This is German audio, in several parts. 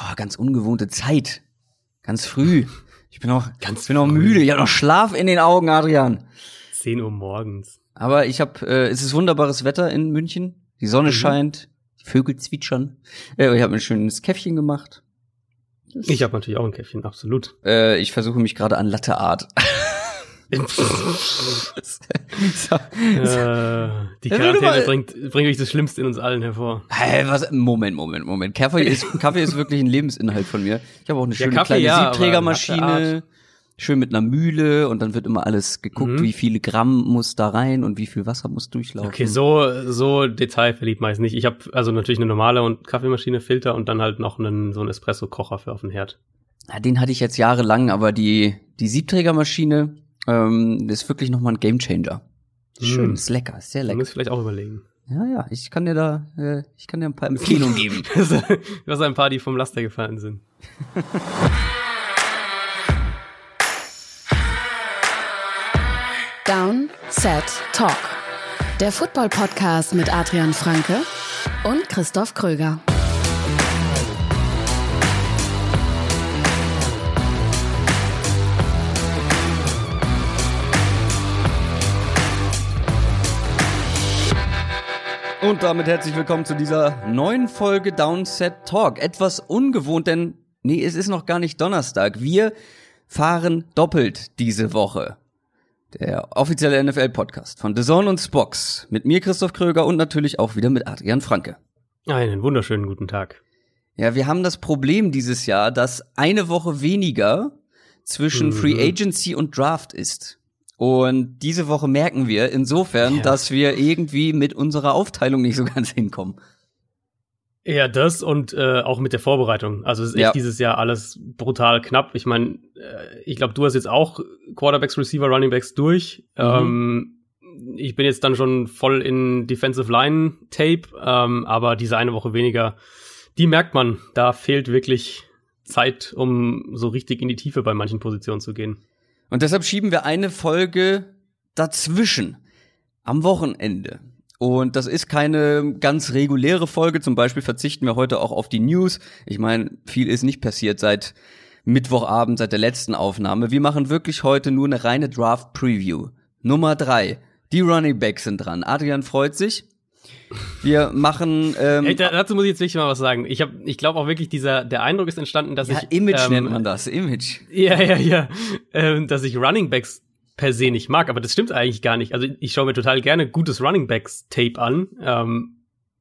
oh, ganz ungewohnte Zeit. Ganz früh. Ich bin noch, ganz bin noch müde. Ich habe noch Schlaf in den Augen, Adrian. 10 Uhr morgens. Aber ich habe, äh, es ist wunderbares Wetter in München. Die Sonne mhm. scheint, die Vögel zwitschern. Äh, ich habe ein schönes Käffchen gemacht. Ich habe natürlich auch ein Käffchen, absolut. Äh, ich versuche mich gerade an Latte Art. so. äh, die Quarantäne bringt, bringt euch das Schlimmste in uns allen hervor. Hey, was? Moment, Moment, Moment. Kaffee ist, Kaffee ist wirklich ein Lebensinhalt von mir. Ich habe auch eine schöne ja, Kaffee, kleine ja, Siebträgermaschine. Schön mit einer Mühle und dann wird immer alles geguckt, mhm. wie viele Gramm muss da rein und wie viel Wasser muss durchlaufen. Okay, so so detailverliebt meist nicht. Ich habe also natürlich eine normale und Kaffeemaschine, Filter und dann halt noch einen so einen Espresso Kocher für auf den Herd. Ja, den hatte ich jetzt jahrelang, aber die die Siebträgermaschine ähm, das ist wirklich nochmal ein Gamechanger. Schön, mm. ist lecker, ist sehr lecker. Du musst vielleicht auch überlegen. Ja, ja, ich kann dir da, äh, ich kann dir ein paar Empfehlungen geben. Was ein paar, die vom Laster gefallen sind. Down, Set, Talk. Der Football-Podcast mit Adrian Franke und Christoph Kröger. Und damit herzlich willkommen zu dieser neuen Folge Downset Talk. Etwas ungewohnt, denn nee, es ist noch gar nicht Donnerstag. Wir fahren doppelt diese Woche. Der offizielle NFL-Podcast von The Zone und Spox. Mit mir Christoph Kröger und natürlich auch wieder mit Adrian Franke. Einen wunderschönen guten Tag. Ja, wir haben das Problem dieses Jahr, dass eine Woche weniger zwischen mhm. Free Agency und Draft ist. Und diese Woche merken wir insofern, ja. dass wir irgendwie mit unserer Aufteilung nicht so ganz hinkommen. Ja, das und äh, auch mit der Vorbereitung. Also es ist echt ja. dieses Jahr alles brutal knapp. Ich meine, äh, ich glaube, du hast jetzt auch Quarterbacks, Receiver, Runningbacks durch. Mhm. Ähm, ich bin jetzt dann schon voll in Defensive Line Tape, ähm, aber diese eine Woche weniger, die merkt man. Da fehlt wirklich Zeit, um so richtig in die Tiefe bei manchen Positionen zu gehen. Und deshalb schieben wir eine Folge dazwischen am Wochenende. Und das ist keine ganz reguläre Folge. Zum Beispiel verzichten wir heute auch auf die News. Ich meine, viel ist nicht passiert seit Mittwochabend, seit der letzten Aufnahme. Wir machen wirklich heute nur eine reine Draft-Preview. Nummer drei. Die Running Backs sind dran. Adrian freut sich. Wir machen. Ähm, hey, dazu muss ich jetzt wirklich mal was sagen. Ich habe, ich glaube auch wirklich, dieser der Eindruck ist entstanden, dass ja, ich Image ähm, nennt man das, Image. Ja, ja, ja, ähm, dass ich Running Backs per se nicht mag, aber das stimmt eigentlich gar nicht. Also ich schaue mir total gerne gutes Running Backs Tape an. Ähm,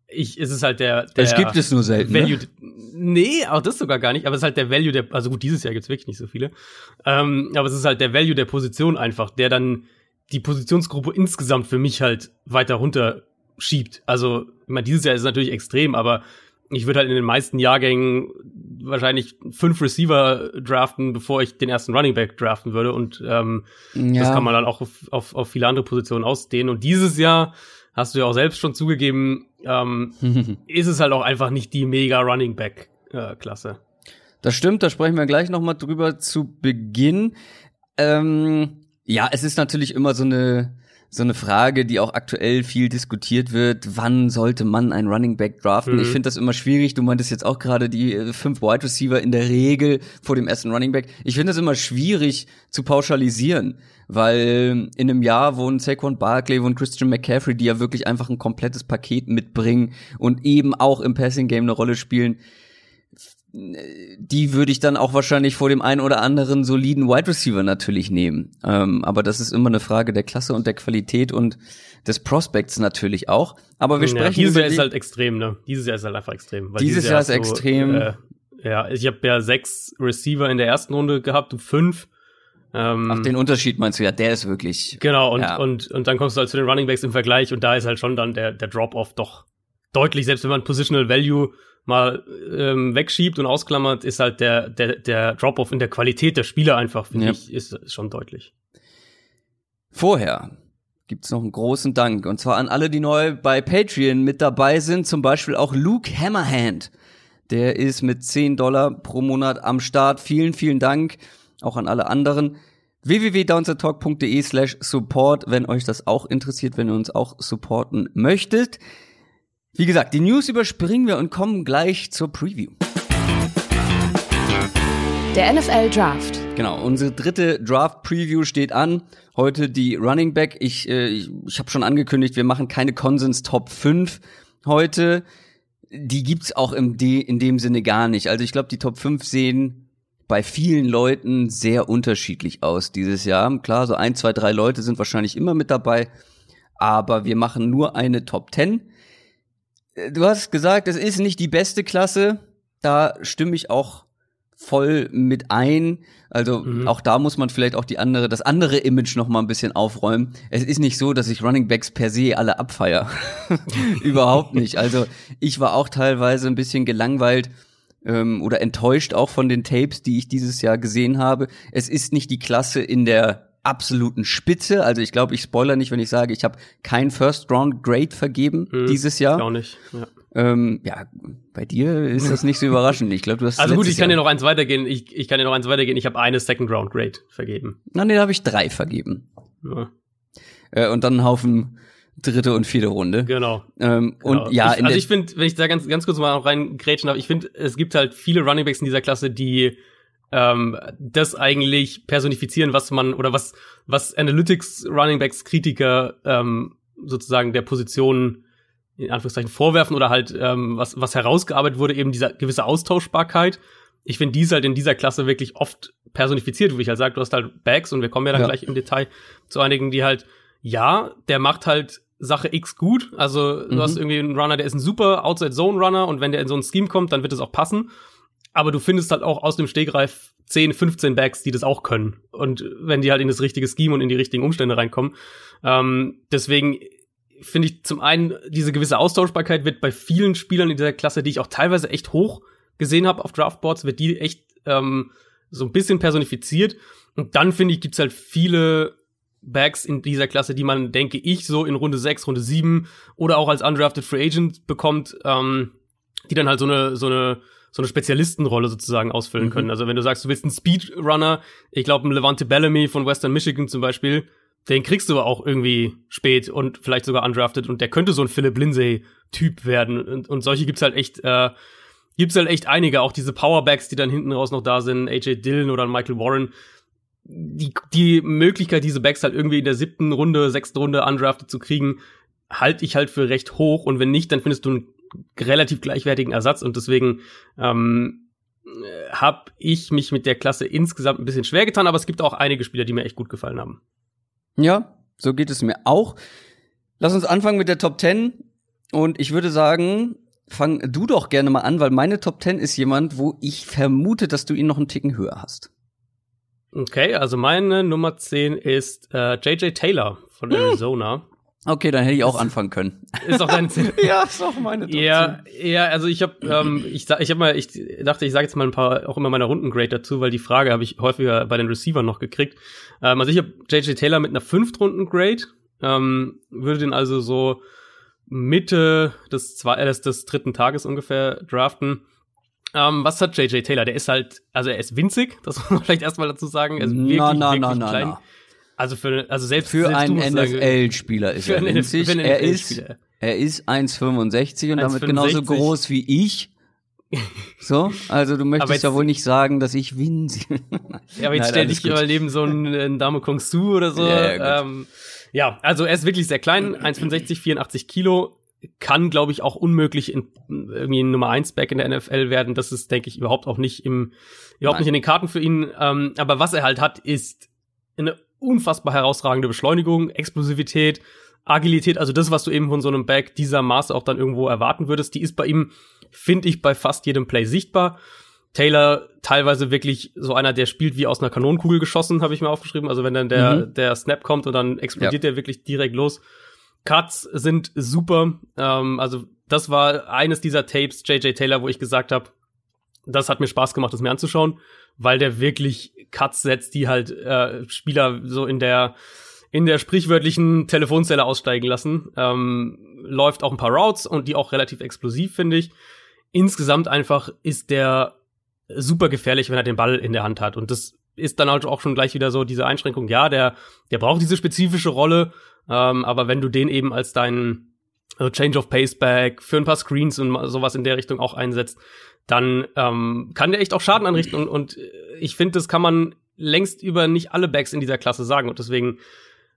ich, es ist halt der, der Es gibt es nur selten. Ne? Value, ne? Nee, auch das sogar gar nicht, aber es ist halt der Value der, also gut, dieses Jahr gibt's wirklich nicht so viele. Ähm, aber es ist halt der Value der Position einfach, der dann die Positionsgruppe insgesamt für mich halt weiter runter schiebt. Also, ich meine, dieses Jahr ist es natürlich extrem, aber ich würde halt in den meisten Jahrgängen wahrscheinlich fünf Receiver draften, bevor ich den ersten Running Back draften würde. Und ähm, ja. das kann man dann auch auf, auf, auf viele andere Positionen ausdehnen. Und dieses Jahr hast du ja auch selbst schon zugegeben, ähm, ist es halt auch einfach nicht die mega Running Back äh, Klasse. Das stimmt, da sprechen wir gleich noch mal drüber zu Beginn. Ähm, ja, es ist natürlich immer so eine so eine Frage, die auch aktuell viel diskutiert wird. Wann sollte man einen Running Back draften? Mhm. Ich finde das immer schwierig. Du meintest jetzt auch gerade die äh, fünf Wide Receiver in der Regel vor dem ersten Running Back. Ich finde das immer schwierig zu pauschalisieren, weil in einem Jahr, wo ein Saquon Barkley, ein Christian McCaffrey, die ja wirklich einfach ein komplettes Paket mitbringen und eben auch im Passing Game eine Rolle spielen, die würde ich dann auch wahrscheinlich vor dem einen oder anderen soliden Wide Receiver natürlich nehmen. Ähm, aber das ist immer eine Frage der Klasse und der Qualität und des Prospects natürlich auch. Aber wir sprechen ja, dieses Jahr ist halt extrem, ne? Dieses Jahr ist halt einfach extrem. dieses, dieses, Jahr ist so, extrem. Äh, ja, ich habe ja sechs Receiver in der ersten Runde gehabt, du fünf. Ähm, Ach, den Unterschied meinst du ja, der ist wirklich. Genau, und, ja. und, und dann kommst du halt zu den Running Backs im Vergleich und da ist halt schon dann der, der Drop-Off doch deutlich, selbst wenn man Positional Value mal ähm, wegschiebt und ausklammert, ist halt der, der, der Drop-off in der Qualität der Spieler einfach, finde ja. ich, ist, ist schon deutlich. Vorher gibt's noch einen großen Dank und zwar an alle, die neu bei Patreon mit dabei sind, zum Beispiel auch Luke Hammerhand. Der ist mit 10 Dollar pro Monat am Start. Vielen, vielen Dank auch an alle anderen www.downsettalk.de slash support, wenn euch das auch interessiert, wenn ihr uns auch supporten möchtet. Wie gesagt, die News überspringen wir und kommen gleich zur Preview. Der NFL Draft. Genau, unsere dritte Draft-Preview steht an. Heute die Running Back. Ich, äh, ich, ich habe schon angekündigt, wir machen keine Konsens Top 5 heute. Die gibt's auch im De in dem Sinne gar nicht. Also ich glaube, die Top 5 sehen bei vielen Leuten sehr unterschiedlich aus dieses Jahr. Klar, so ein, zwei, drei Leute sind wahrscheinlich immer mit dabei, aber wir machen nur eine Top 10. Du hast gesagt, es ist nicht die beste Klasse. Da stimme ich auch voll mit ein. Also mhm. auch da muss man vielleicht auch die andere, das andere Image noch mal ein bisschen aufräumen. Es ist nicht so, dass ich Running Backs per se alle abfeier. Überhaupt nicht. Also ich war auch teilweise ein bisschen gelangweilt ähm, oder enttäuscht auch von den Tapes, die ich dieses Jahr gesehen habe. Es ist nicht die Klasse in der absoluten Spitze. Also ich glaube, ich spoiler nicht, wenn ich sage, ich habe kein First Round Grade vergeben mhm, dieses Jahr. Auch nicht. Ja. Ähm, ja, bei dir ist das nicht so überraschend. Ich glaube, du hast Also gut, ich kann dir noch eins weitergehen. Ich, ich kann dir noch eins weitergehen. Ich habe eine Second Round Grade vergeben. Na, nee, da habe ich drei vergeben. Ja. Äh, und dann einen Haufen dritte und vierte Runde. Genau. Ähm, genau. Und ja, ich, also ich finde, wenn ich da ganz ganz kurz mal rein grätschen darf, ich finde, es gibt halt viele Running Backs in dieser Klasse, die ähm, das eigentlich personifizieren, was man oder was was Analytics Running Backs Kritiker ähm, sozusagen der Position in Anführungszeichen vorwerfen oder halt ähm, was, was herausgearbeitet wurde, eben diese gewisse Austauschbarkeit. Ich finde die ist halt in dieser Klasse wirklich oft personifiziert, wie ich halt sage, du hast halt Bags und wir kommen ja dann ja. gleich im Detail zu einigen, die halt, ja, der macht halt Sache X gut. Also du mhm. hast irgendwie einen Runner, der ist ein super Outside-Zone-Runner und wenn der in so ein Scheme kommt, dann wird es auch passen. Aber du findest halt auch aus dem Stegreif 10, 15 Bags, die das auch können. Und wenn die halt in das richtige Scheme und in die richtigen Umstände reinkommen. Ähm, deswegen finde ich zum einen, diese gewisse Austauschbarkeit wird bei vielen Spielern in dieser Klasse, die ich auch teilweise echt hoch gesehen habe auf Draftboards, wird die echt ähm, so ein bisschen personifiziert. Und dann finde ich, gibt's halt viele Bags in dieser Klasse, die man, denke ich, so in Runde 6, Runde 7 oder auch als undrafted Free Agent bekommt, ähm, die dann halt so eine, so eine, so eine Spezialistenrolle sozusagen ausfüllen mhm. können. Also wenn du sagst, du willst einen Speedrunner, ich glaube, ein Levante Bellamy von Western Michigan zum Beispiel, den kriegst du auch irgendwie spät und vielleicht sogar undrafted und der könnte so ein Philip Lindsay-Typ werden. Und, und solche gibt's halt echt, äh, gibt's halt echt einige, auch diese Powerbacks, die dann hinten raus noch da sind, AJ Dillon oder Michael Warren. Die, die Möglichkeit, diese Backs halt irgendwie in der siebten Runde, sechsten Runde undrafted zu kriegen, halte ich halt für recht hoch. Und wenn nicht, dann findest du einen relativ gleichwertigen Ersatz. Und deswegen ähm, habe ich mich mit der Klasse insgesamt ein bisschen schwer getan, aber es gibt auch einige Spieler, die mir echt gut gefallen haben. Ja, so geht es mir auch. Lass uns anfangen mit der Top 10. Und ich würde sagen, fang du doch gerne mal an, weil meine Top 10 ist jemand, wo ich vermute, dass du ihn noch einen Ticken höher hast. Okay, also meine Nummer 10 ist äh, JJ Taylor von hm. Okay, dann hätte ich auch anfangen können. Ist auch deine 10. ja, ist auch meine Top Ja, ja, also ich habe ähm, ich ich habe mal ich dachte, ich sage jetzt mal ein paar auch immer meiner Rundengrade dazu, weil die Frage habe ich häufiger bei den Receivern noch gekriegt. Ähm, also ich habe JJ Taylor mit einer Fünftrunden-Grade, ähm, würde den also so Mitte des, zwei, äh, des, des dritten Tages ungefähr draften. Ähm, was hat JJ Taylor? Der ist halt, also er ist winzig, das muss man vielleicht erstmal dazu sagen. Er ist wirklich, na, na, wirklich na, klein. Also für, also selbst für einen NFL-Spieler ist er winzig. er ist, er ist 1,65 und damit genauso groß wie ich. So, also du möchtest jetzt, ja wohl nicht sagen, dass ich winzig ja, aber jetzt Nein, stell dich mal neben so einen, einen Dame Kong Su oder so. Ja, ja, ähm, ja, also er ist wirklich sehr klein, 1,65, 84 Kilo, kann, glaube ich, auch unmöglich in, irgendwie ein Nummer 1 Back in der NFL werden. Das ist, denke ich, überhaupt auch nicht im, überhaupt Nein. nicht in den Karten für ihn. Ähm, aber was er halt hat, ist eine unfassbar herausragende Beschleunigung, Explosivität, Agilität, also das, was du eben von so einem Back dieser Maße auch dann irgendwo erwarten würdest, die ist bei ihm, finde ich, bei fast jedem Play sichtbar. Taylor teilweise wirklich so einer, der spielt wie aus einer Kanonenkugel geschossen, habe ich mir aufgeschrieben. Also wenn dann der, mhm. der Snap kommt und dann explodiert ja. der wirklich direkt los. Cuts sind super. Ähm, also das war eines dieser Tapes, JJ Taylor, wo ich gesagt habe, das hat mir Spaß gemacht, das mir anzuschauen, weil der wirklich Cuts setzt, die halt äh, Spieler so in der in der sprichwörtlichen Telefonzelle aussteigen lassen. Ähm, läuft auch ein paar Routes und die auch relativ explosiv, finde ich. Insgesamt einfach ist der super gefährlich, wenn er den Ball in der Hand hat. Und das ist dann halt auch schon gleich wieder so diese Einschränkung. Ja, der, der braucht diese spezifische Rolle, ähm, aber wenn du den eben als deinen also Change of Pace Back für ein paar Screens und sowas in der Richtung auch einsetzt, dann ähm, kann der echt auch Schaden anrichten und, und ich finde, das kann man längst über nicht alle Backs in dieser Klasse sagen. Und deswegen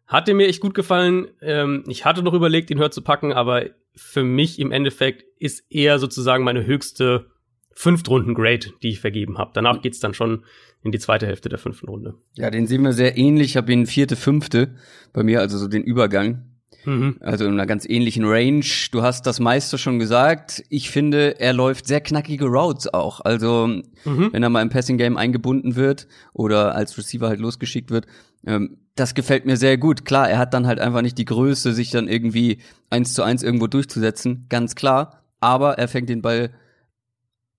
hat er mir echt gut gefallen. Ähm, ich hatte noch überlegt, ihn höher zu packen, aber für mich im Endeffekt ist er sozusagen meine höchste Fünftrunden-Grade, die ich vergeben habe. Danach geht's dann schon in die zweite Hälfte der fünften Runde. Ja, den sehen wir sehr ähnlich. Ich habe ihn vierte, fünfte bei mir, also so den Übergang. Mhm. Also in einer ganz ähnlichen Range. Du hast das meiste schon gesagt. Ich finde, er läuft sehr knackige Routes auch. Also mhm. wenn er mal im Passing Game eingebunden wird oder als Receiver halt losgeschickt wird, ähm, das gefällt mir sehr gut. Klar, er hat dann halt einfach nicht die Größe, sich dann irgendwie eins zu eins irgendwo durchzusetzen, ganz klar. Aber er fängt den Ball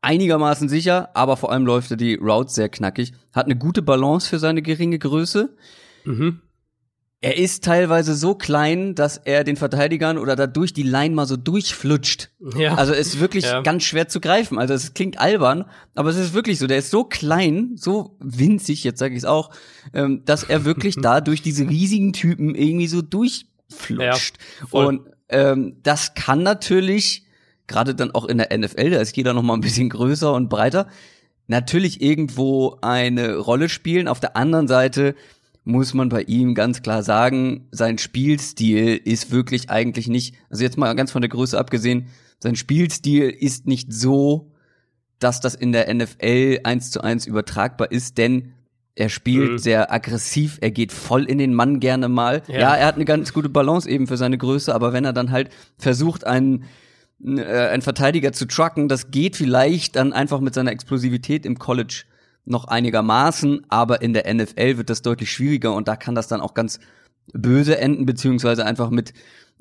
einigermaßen sicher, aber vor allem läuft er die Routes sehr knackig. Hat eine gute Balance für seine geringe Größe. Mhm. Er ist teilweise so klein, dass er den Verteidigern oder da durch die Line mal so durchflutscht. Ja. Also ist wirklich ja. ganz schwer zu greifen. Also es klingt albern, aber es ist wirklich so. Der ist so klein, so winzig, jetzt sage ich es auch, ähm, dass er wirklich da durch diese riesigen Typen irgendwie so durchflutscht. Ja, Und ähm, das kann natürlich gerade dann auch in der NFL, da ist jeder noch mal ein bisschen größer und breiter, natürlich irgendwo eine Rolle spielen. Auf der anderen Seite muss man bei ihm ganz klar sagen, sein Spielstil ist wirklich eigentlich nicht, also jetzt mal ganz von der Größe abgesehen, sein Spielstil ist nicht so, dass das in der NFL eins zu eins übertragbar ist, denn er spielt mhm. sehr aggressiv, er geht voll in den Mann gerne mal. Ja. ja. er hat eine ganz gute Balance eben für seine Größe, aber wenn er dann halt versucht, einen, äh, einen Verteidiger zu trucken, das geht vielleicht dann einfach mit seiner Explosivität im College noch einigermaßen, aber in der NFL wird das deutlich schwieriger und da kann das dann auch ganz böse enden, beziehungsweise einfach mit,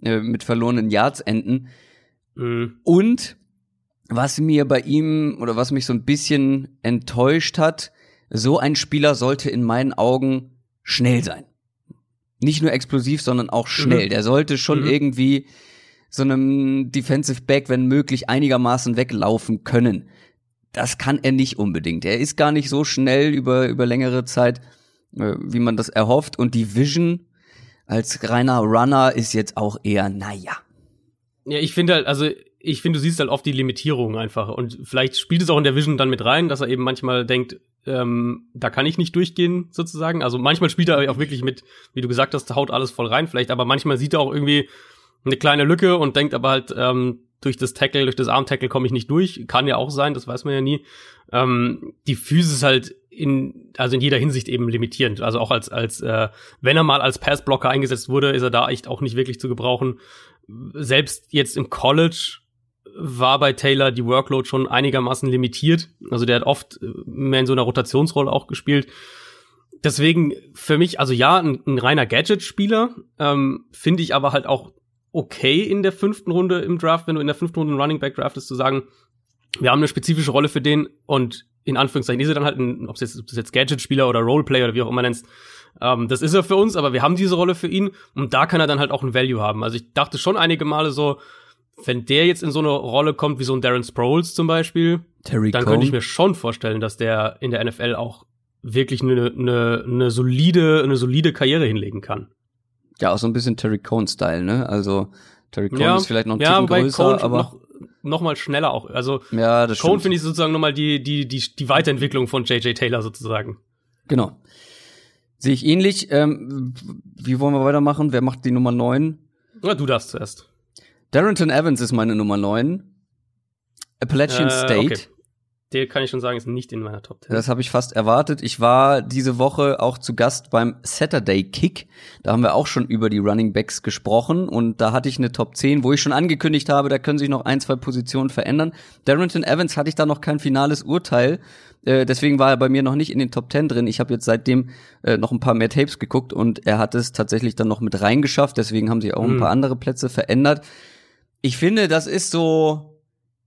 äh, mit verlorenen Yards enden. Mhm. Und was mir bei ihm oder was mich so ein bisschen enttäuscht hat, so ein Spieler sollte in meinen Augen schnell sein. Nicht nur explosiv, sondern auch schnell. Mhm. Der sollte schon mhm. irgendwie so einem Defensive Back, wenn möglich, einigermaßen weglaufen können. Das kann er nicht unbedingt. Er ist gar nicht so schnell über, über längere Zeit, äh, wie man das erhofft. Und die Vision als reiner Runner ist jetzt auch eher, naja. Ja, ich finde halt, also ich finde, du siehst halt oft die Limitierung einfach. Und vielleicht spielt es auch in der Vision dann mit rein, dass er eben manchmal denkt, ähm, da kann ich nicht durchgehen, sozusagen. Also manchmal spielt er auch wirklich mit, wie du gesagt hast, haut alles voll rein, vielleicht, aber manchmal sieht er auch irgendwie eine kleine Lücke und denkt aber halt, ähm, durch das Tackle, durch das Arm-Tackle komme ich nicht durch. Kann ja auch sein, das weiß man ja nie. Ähm, die Physis halt in, also in jeder Hinsicht eben limitierend. Also auch als, als, äh, wenn er mal als Passblocker eingesetzt wurde, ist er da echt auch nicht wirklich zu gebrauchen. Selbst jetzt im College war bei Taylor die Workload schon einigermaßen limitiert. Also der hat oft äh, mehr in so einer Rotationsrolle auch gespielt. Deswegen für mich, also ja, ein, ein reiner Gadget-Spieler, ähm, finde ich aber halt auch okay in der fünften Runde im Draft, wenn du in der fünften Runde einen Running Back draftest, zu sagen, wir haben eine spezifische Rolle für den und in Anführungszeichen ist er dann halt ein, ob es jetzt, jetzt Gadget-Spieler oder Roleplayer oder wie auch immer nennst, ähm, das ist er für uns, aber wir haben diese Rolle für ihn und da kann er dann halt auch ein Value haben. Also ich dachte schon einige Male so, wenn der jetzt in so eine Rolle kommt wie so ein Darren Sproles zum Beispiel, Terry dann Cone. könnte ich mir schon vorstellen, dass der in der NFL auch wirklich eine, eine, eine solide, eine solide Karriere hinlegen kann. Ja, auch so ein bisschen Terry Cone-Style, ne? Also Terry Cone ja, ist vielleicht noch ein ja, Ticken größer, Cone aber noch, noch mal schneller auch. Also ja, das Cone finde ich sozusagen nochmal die, die, die, die Weiterentwicklung von J.J. Taylor sozusagen. Genau. Sehe ich ähnlich. Ähm, wie wollen wir weitermachen? Wer macht die Nummer 9? Ja, du darfst zuerst. Darrington Evans ist meine Nummer 9. Appalachian äh, State. Okay der kann ich schon sagen, ist nicht in meiner Top 10. Das habe ich fast erwartet. Ich war diese Woche auch zu Gast beim Saturday Kick. Da haben wir auch schon über die Running Backs gesprochen und da hatte ich eine Top 10, wo ich schon angekündigt habe, da können sich noch ein, zwei Positionen verändern. Darrington Evans hatte ich da noch kein finales Urteil. Äh, deswegen war er bei mir noch nicht in den Top 10 drin. Ich habe jetzt seitdem äh, noch ein paar mehr Tapes geguckt und er hat es tatsächlich dann noch mit reingeschafft. Deswegen haben sich auch mhm. ein paar andere Plätze verändert. Ich finde, das ist so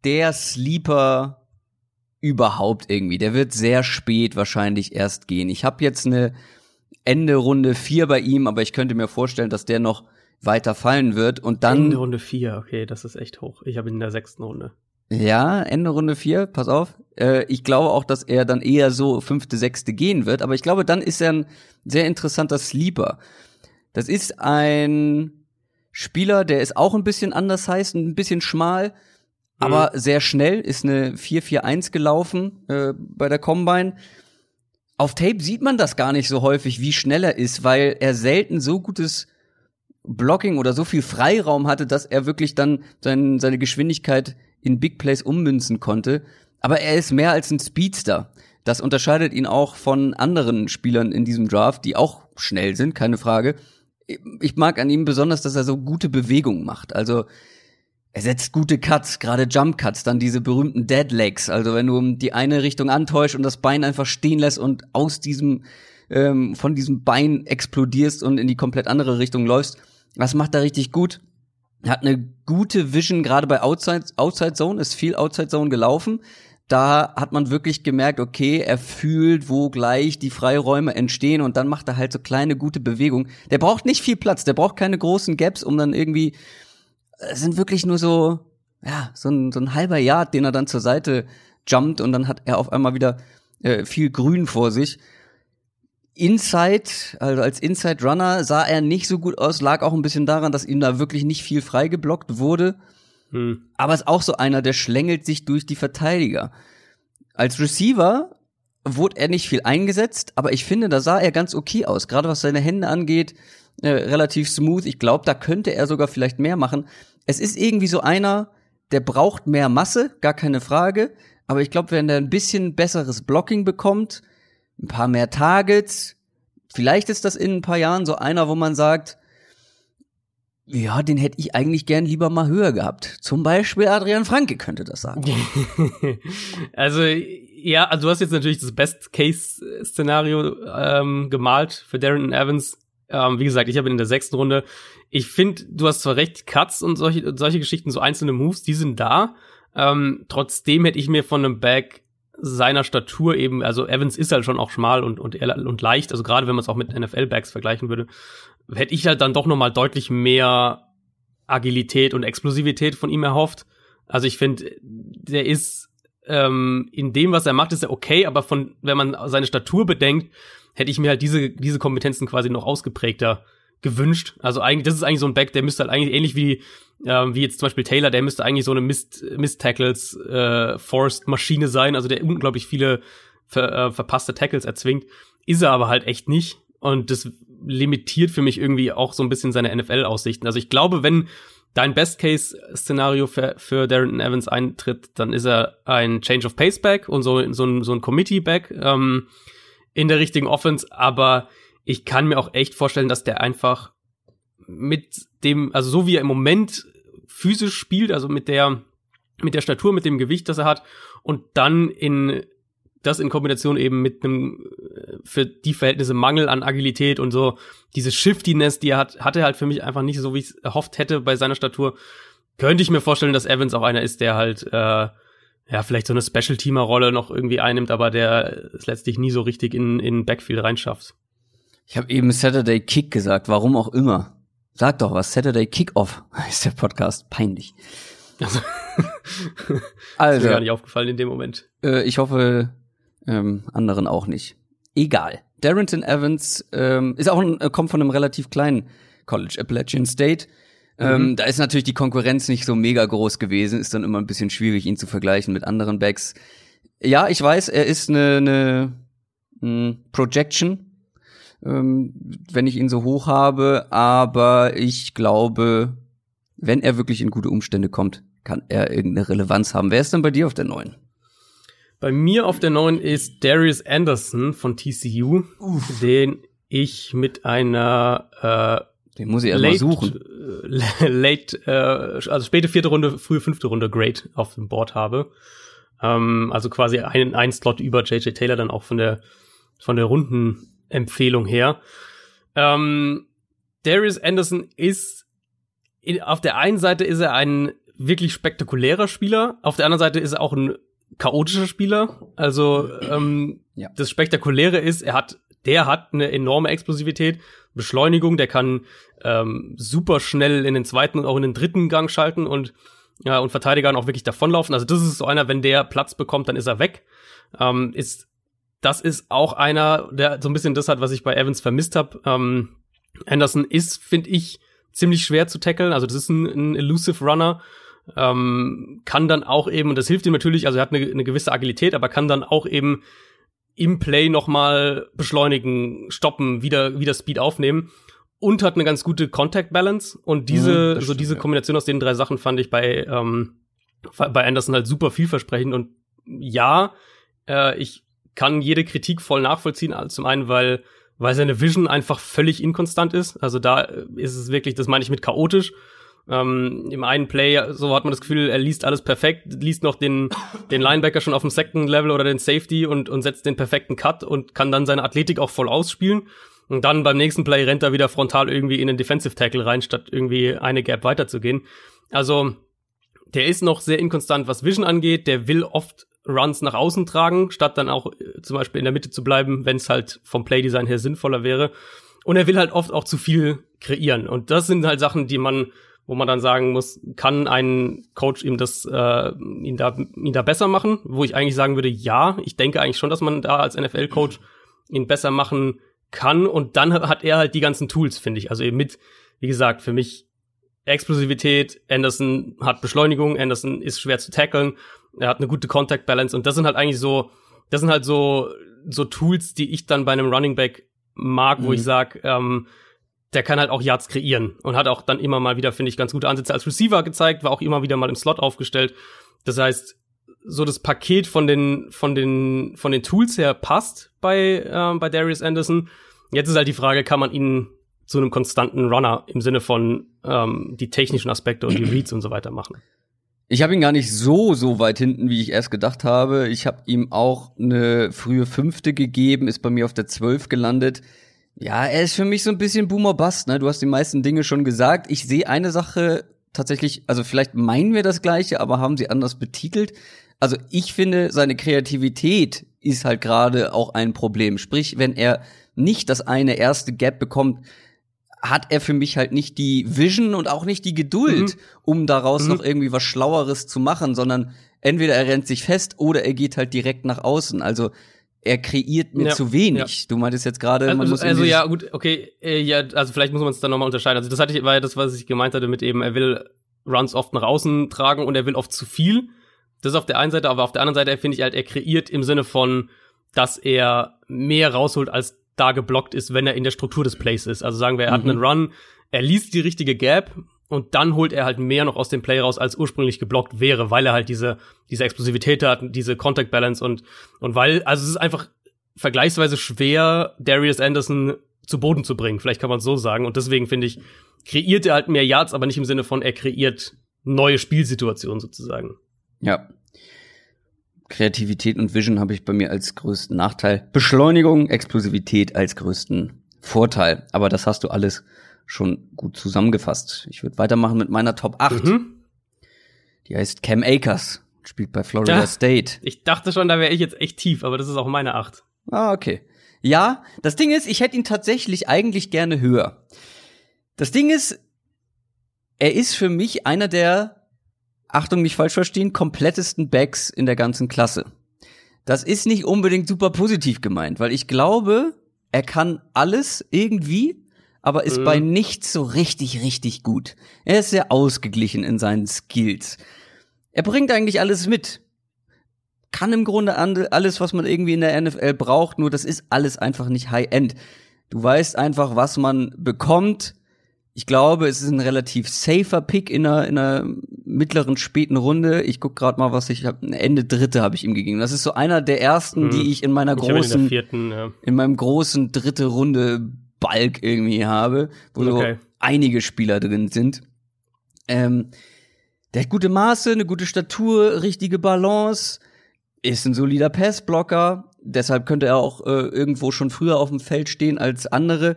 der Sleeper überhaupt irgendwie. Der wird sehr spät wahrscheinlich erst gehen. Ich habe jetzt eine Ende Runde 4 bei ihm, aber ich könnte mir vorstellen, dass der noch weiter fallen wird und dann. Ende Runde 4, okay, das ist echt hoch. Ich habe ihn in der sechsten Runde. Ja, Ende Runde 4, pass auf. Äh, ich glaube auch, dass er dann eher so fünfte, sechste gehen wird, aber ich glaube, dann ist er ein sehr interessanter Sleeper. Das ist ein Spieler, der ist auch ein bisschen anders heißt, ein bisschen schmal, aber mhm. sehr schnell, ist eine 4-4-1 gelaufen äh, bei der Combine. auf Tape sieht man das gar nicht so häufig, wie schnell er ist, weil er selten so gutes Blocking oder so viel Freiraum hatte, dass er wirklich dann sein, seine Geschwindigkeit in Big Plays ummünzen konnte. Aber er ist mehr als ein Speedster. Das unterscheidet ihn auch von anderen Spielern in diesem Draft, die auch schnell sind, keine Frage. Ich mag an ihm besonders, dass er so gute Bewegungen macht. Also er setzt gute Cuts, gerade Jump Cuts, dann diese berühmten Dead Legs. Also wenn du die eine Richtung antäuscht und das Bein einfach stehen lässt und aus diesem ähm, von diesem Bein explodierst und in die komplett andere Richtung läufst, das macht er richtig gut. Er hat eine gute Vision, gerade bei Outside, Outside Zone, ist viel Outside Zone gelaufen. Da hat man wirklich gemerkt, okay, er fühlt, wo gleich die Freiräume entstehen und dann macht er halt so kleine gute Bewegungen. Der braucht nicht viel Platz, der braucht keine großen Gaps, um dann irgendwie, es sind wirklich nur so, ja, so ein, so ein halber Yard, den er dann zur Seite jumpt und dann hat er auf einmal wieder äh, viel Grün vor sich. Inside, also als Inside Runner sah er nicht so gut aus, lag auch ein bisschen daran, dass ihm da wirklich nicht viel freigeblockt wurde. Hm. Aber ist auch so einer, der schlängelt sich durch die Verteidiger. Als Receiver wurde er nicht viel eingesetzt, aber ich finde, da sah er ganz okay aus. Gerade was seine Hände angeht, äh, relativ smooth. Ich glaube, da könnte er sogar vielleicht mehr machen. Es ist irgendwie so einer, der braucht mehr Masse, gar keine Frage. Aber ich glaube, wenn er ein bisschen besseres Blocking bekommt, ein paar mehr Targets. Vielleicht ist das in ein paar Jahren so einer, wo man sagt, ja, den hätte ich eigentlich gern lieber mal höher gehabt. Zum Beispiel Adrian Franke könnte das sagen. also, ja, also du hast jetzt natürlich das Best-Case-Szenario ähm, gemalt für Darren Evans. Ähm, wie gesagt, ich habe ihn in der sechsten Runde. Ich finde, du hast zwar recht, Cuts und solche, solche Geschichten, so einzelne Moves, die sind da. Ähm, trotzdem hätte ich mir von einem Back seiner Statur eben, also Evans ist halt schon auch schmal und, und, und leicht, also gerade wenn man es auch mit NFL-Backs vergleichen würde, hätte ich halt dann doch noch mal deutlich mehr Agilität und Explosivität von ihm erhofft. Also ich finde, der ist ähm, in dem, was er macht, ist er okay, aber von, wenn man seine Statur bedenkt, hätte ich mir halt diese, diese Kompetenzen quasi noch ausgeprägter gewünscht. Also eigentlich, das ist eigentlich so ein Back, der müsste halt eigentlich ähnlich wie ähm, wie jetzt zum Beispiel Taylor, der müsste eigentlich so eine Mist, Mist Tackles äh, Forced Maschine sein, also der unglaublich viele ver, äh, verpasste Tackles erzwingt, ist er aber halt echt nicht und das limitiert für mich irgendwie auch so ein bisschen seine NFL-Aussichten. Also ich glaube, wenn dein Best-Case-Szenario für, für Darren Evans eintritt, dann ist er ein Change of Pace-Back und so, so ein, so ein Committee-Back ähm, in der richtigen Offense, aber ich kann mir auch echt vorstellen, dass der einfach mit dem, also so wie er im Moment physisch spielt, also mit der, mit der Statur, mit dem Gewicht, das er hat, und dann in das in Kombination eben mit einem äh, für die Verhältnisse Mangel an Agilität und so diese Shiftiness, die er hat, hatte halt für mich einfach nicht so, wie ich es erhofft hätte bei seiner Statur. Könnte ich mir vorstellen, dass Evans auch einer ist, der halt äh, ja vielleicht so eine Special-Teamer-Rolle noch irgendwie einnimmt, aber der es letztlich nie so richtig in in Backfield reinschafft. Ich habe eben Saturday Kick gesagt, warum auch immer. Sag doch was, Saturday Kickoff ist der Podcast. Peinlich. Also, also ist mir gar nicht aufgefallen in dem Moment. Äh, ich hoffe, ähm, anderen auch nicht. Egal. Darrington Evans ähm, ist auch ein, äh, kommt von einem relativ kleinen College, Appalachian State. Ähm, mhm. Da ist natürlich die Konkurrenz nicht so mega groß gewesen, ist dann immer ein bisschen schwierig, ihn zu vergleichen mit anderen Backs. Ja, ich weiß, er ist eine, eine, eine hm, Projection, ähm, wenn ich ihn so hoch habe. Aber ich glaube, wenn er wirklich in gute Umstände kommt, kann er irgendeine Relevanz haben. Wer ist denn bei dir auf der neuen? Bei mir auf der neuen ist Darius Anderson von TCU, Uff. den ich mit einer äh, den muss ich erst mal suchen. Äh, late, äh, also späte vierte Runde, frühe fünfte Runde Grade auf dem Board habe. Ähm, also quasi einen, einen Slot über JJ Taylor dann auch von der von der Runden Empfehlung her. Ähm, Darius Anderson ist in, auf der einen Seite ist er ein wirklich spektakulärer Spieler, auf der anderen Seite ist er auch ein chaotischer Spieler. Also ähm, ja. das Spektakuläre ist, er hat, der hat eine enorme Explosivität, Beschleunigung, der kann ähm, super schnell in den zweiten und auch in den dritten Gang schalten und ja, und Verteidigern auch wirklich davonlaufen. Also das ist so einer, wenn der Platz bekommt, dann ist er weg. Ähm, ist das ist auch einer, der so ein bisschen das hat, was ich bei Evans vermisst habe. Ähm, Anderson ist, finde ich, ziemlich schwer zu tackeln. Also das ist ein, ein elusive Runner. Ähm, kann dann auch eben, und das hilft ihm natürlich, also er hat eine, eine gewisse Agilität, aber kann dann auch eben im Play nochmal beschleunigen, stoppen, wieder, wieder Speed aufnehmen und hat eine ganz gute Contact Balance. Und diese, Mhm, so stimmt, diese. Kombination aus den drei Sachen fand ich bei, ähm, bei Anderson halt super vielversprechend. Und ja, äh, ich kann jede Kritik voll nachvollziehen. Also zum einen, weil, weil seine Vision einfach völlig inkonstant ist. Also da äh, ist es wirklich, das meine ich mit chaotisch. Ähm, Im einen Play, so hat man das Gefühl, er liest alles perfekt, liest noch den, den Linebacker schon auf dem Second Level oder den Safety und, und setzt den perfekten Cut und kann dann seine Athletik auch voll ausspielen. Und dann beim nächsten Play rennt er wieder frontal irgendwie in den Defensive Tackle rein, statt irgendwie eine Gap weiterzugehen. Also, der ist noch sehr inkonstant, was Vision angeht. Der will oft Runs nach außen tragen, statt dann auch äh, zum Beispiel in der Mitte zu bleiben, wenn es halt vom Playdesign her sinnvoller wäre. Und er will halt oft auch zu viel kreieren. Und das sind halt Sachen, die man, wo man dann sagen muss, kann ein Coach ihm das, äh, ihn da, ihn da besser machen? Wo ich eigentlich sagen würde, ja, ich denke eigentlich schon, dass man da als NFL-Coach ihn besser machen kann. Und dann hat er halt die ganzen Tools, finde ich. Also eben mit, wie gesagt, für mich Explosivität, Anderson hat Beschleunigung, Anderson ist schwer zu tackeln, er hat eine gute Contact Balance und das sind halt eigentlich so, das sind halt so, so Tools, die ich dann bei einem Running Back mag, wo Mhm. ich sag, ähm, der kann halt auch Yards kreieren und hat auch dann immer mal wieder, finde ich, ganz gute Ansätze als Receiver gezeigt, war auch immer wieder mal im Slot aufgestellt. Das heißt, so das Paket von den, von den, von den Tools her passt bei, ähm, bei Darius Anderson. Jetzt ist halt die Frage, kann man ihn zu einem konstanten Runner im Sinne von ähm, die technischen Aspekte und die Reads und so weiter machen. Ich habe ihn gar nicht so, so weit hinten, wie ich erst gedacht habe. Ich habe ihm auch eine frühe Fünfte gegeben, ist bei mir auf der Zwölf gelandet. Ja, er ist für mich so ein bisschen Boomer-Bust, ne? Du hast die meisten Dinge schon gesagt. Ich sehe eine Sache tatsächlich, also vielleicht meinen wir das Gleiche, aber haben sie anders betitelt. Also ich finde, seine Kreativität ist halt gerade auch ein Problem. Sprich, wenn er nicht das eine erste Gap bekommt, hat er für mich halt nicht die Vision und auch nicht die Geduld, Mhm. um daraus Mhm. noch irgendwie was Schlaueres zu machen, sondern entweder er rennt sich fest oder er geht halt direkt nach außen. Also er kreiert mir Ja, zu wenig. Du meintest jetzt gerade, man Also, muss also ja, gut, okay, äh, ja, also vielleicht muss man es dann nochmal unterscheiden. Also das hatte ich, war ja das, was ich gemeint hatte mit eben, er will Runs oft nach außen tragen und er will oft zu viel. Das ist auf der einen Seite, aber auf der anderen Seite finde ich halt, er kreiert im Sinne von, dass er mehr rausholt, als da geblockt ist, wenn er in der Struktur des Plays ist. Also sagen wir, er hat Mhm. einen Run, er liest die richtige Gap und dann holt er halt mehr noch aus dem Play raus, als ursprünglich geblockt wäre, weil er halt diese, diese Explosivität hat, diese Contact Balance und, und weil, also es ist einfach vergleichsweise schwer, Darius Anderson zu Boden zu bringen. Vielleicht kann man es so sagen. Und deswegen finde ich, kreiert er halt mehr Yards, aber nicht im Sinne von, er kreiert neue Spielsituationen sozusagen. Ja. Kreativität und Vision habe ich bei mir als größten Nachteil. Beschleunigung, Explosivität als größten Vorteil. Aber das hast du alles schon gut zusammengefasst. Ich würde weitermachen mit meiner Top 8. Mhm. Die heißt Cam Akers, spielt bei Florida Ja. State. Ich dachte schon, da wäre ich jetzt echt tief, aber das ist auch meine Acht. Ah, okay. Ja, das Ding ist, ich hätte ihn tatsächlich eigentlich gerne höher. Das Ding ist, er ist für mich einer der, Achtung, nicht falsch verstehen, komplettesten Backs in der ganzen Klasse. Das ist nicht unbedingt super positiv gemeint, weil ich glaube, er kann alles irgendwie, aber ist Mhm. bei nichts so richtig, richtig gut. Er ist sehr ausgeglichen in seinen Skills. Er bringt eigentlich alles mit kann im Grunde alles, was man irgendwie in der NFL braucht, nur das ist alles einfach nicht High-End. Du weißt einfach, was man bekommt. Ich glaube, es ist ein relativ safer Pick in einer, in einer mittleren, späten Runde. Ich guck gerade mal, was ich habe. Ende dritte habe ich ihm gegeben. Das ist so einer der ersten, Mhm. die ich in meiner Ich ihn in großen, vierten, ja. in meinem großen dritte Runde Balk irgendwie habe, wo Okay. so einige Spieler drin sind. Ähm, der hat gute Maße, eine gute Statur, richtige Balance, ist ein solider Passblocker, deshalb könnte er auch äh, irgendwo schon früher auf dem Feld stehen als andere.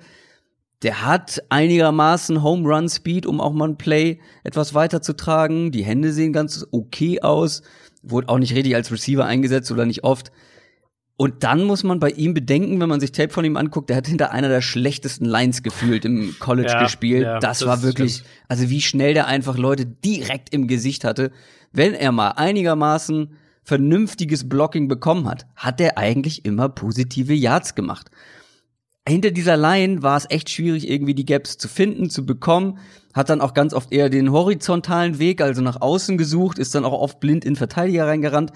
Der hat einigermaßen Home Run Speed, um auch mal ein Play etwas weiterzutragen. Die Hände sehen ganz okay aus. Wurde auch nicht richtig als Receiver eingesetzt oder nicht oft. Und dann muss man bei ihm bedenken, wenn man sich Tape von ihm anguckt, der hat hinter einer der schlechtesten Lines gefühlt im College Ja, gespielt. ja, das, das war wirklich, stimmt. also wie schnell der einfach Leute direkt im Gesicht hatte. Wenn er mal einigermaßen vernünftiges Blocking bekommen hat, hat er eigentlich immer positive Yards gemacht. Hinter dieser Line war es echt schwierig, irgendwie die Gaps zu finden, zu bekommen. Hat dann auch ganz oft eher den horizontalen Weg, also nach außen gesucht, ist dann auch oft blind in Verteidiger reingerannt.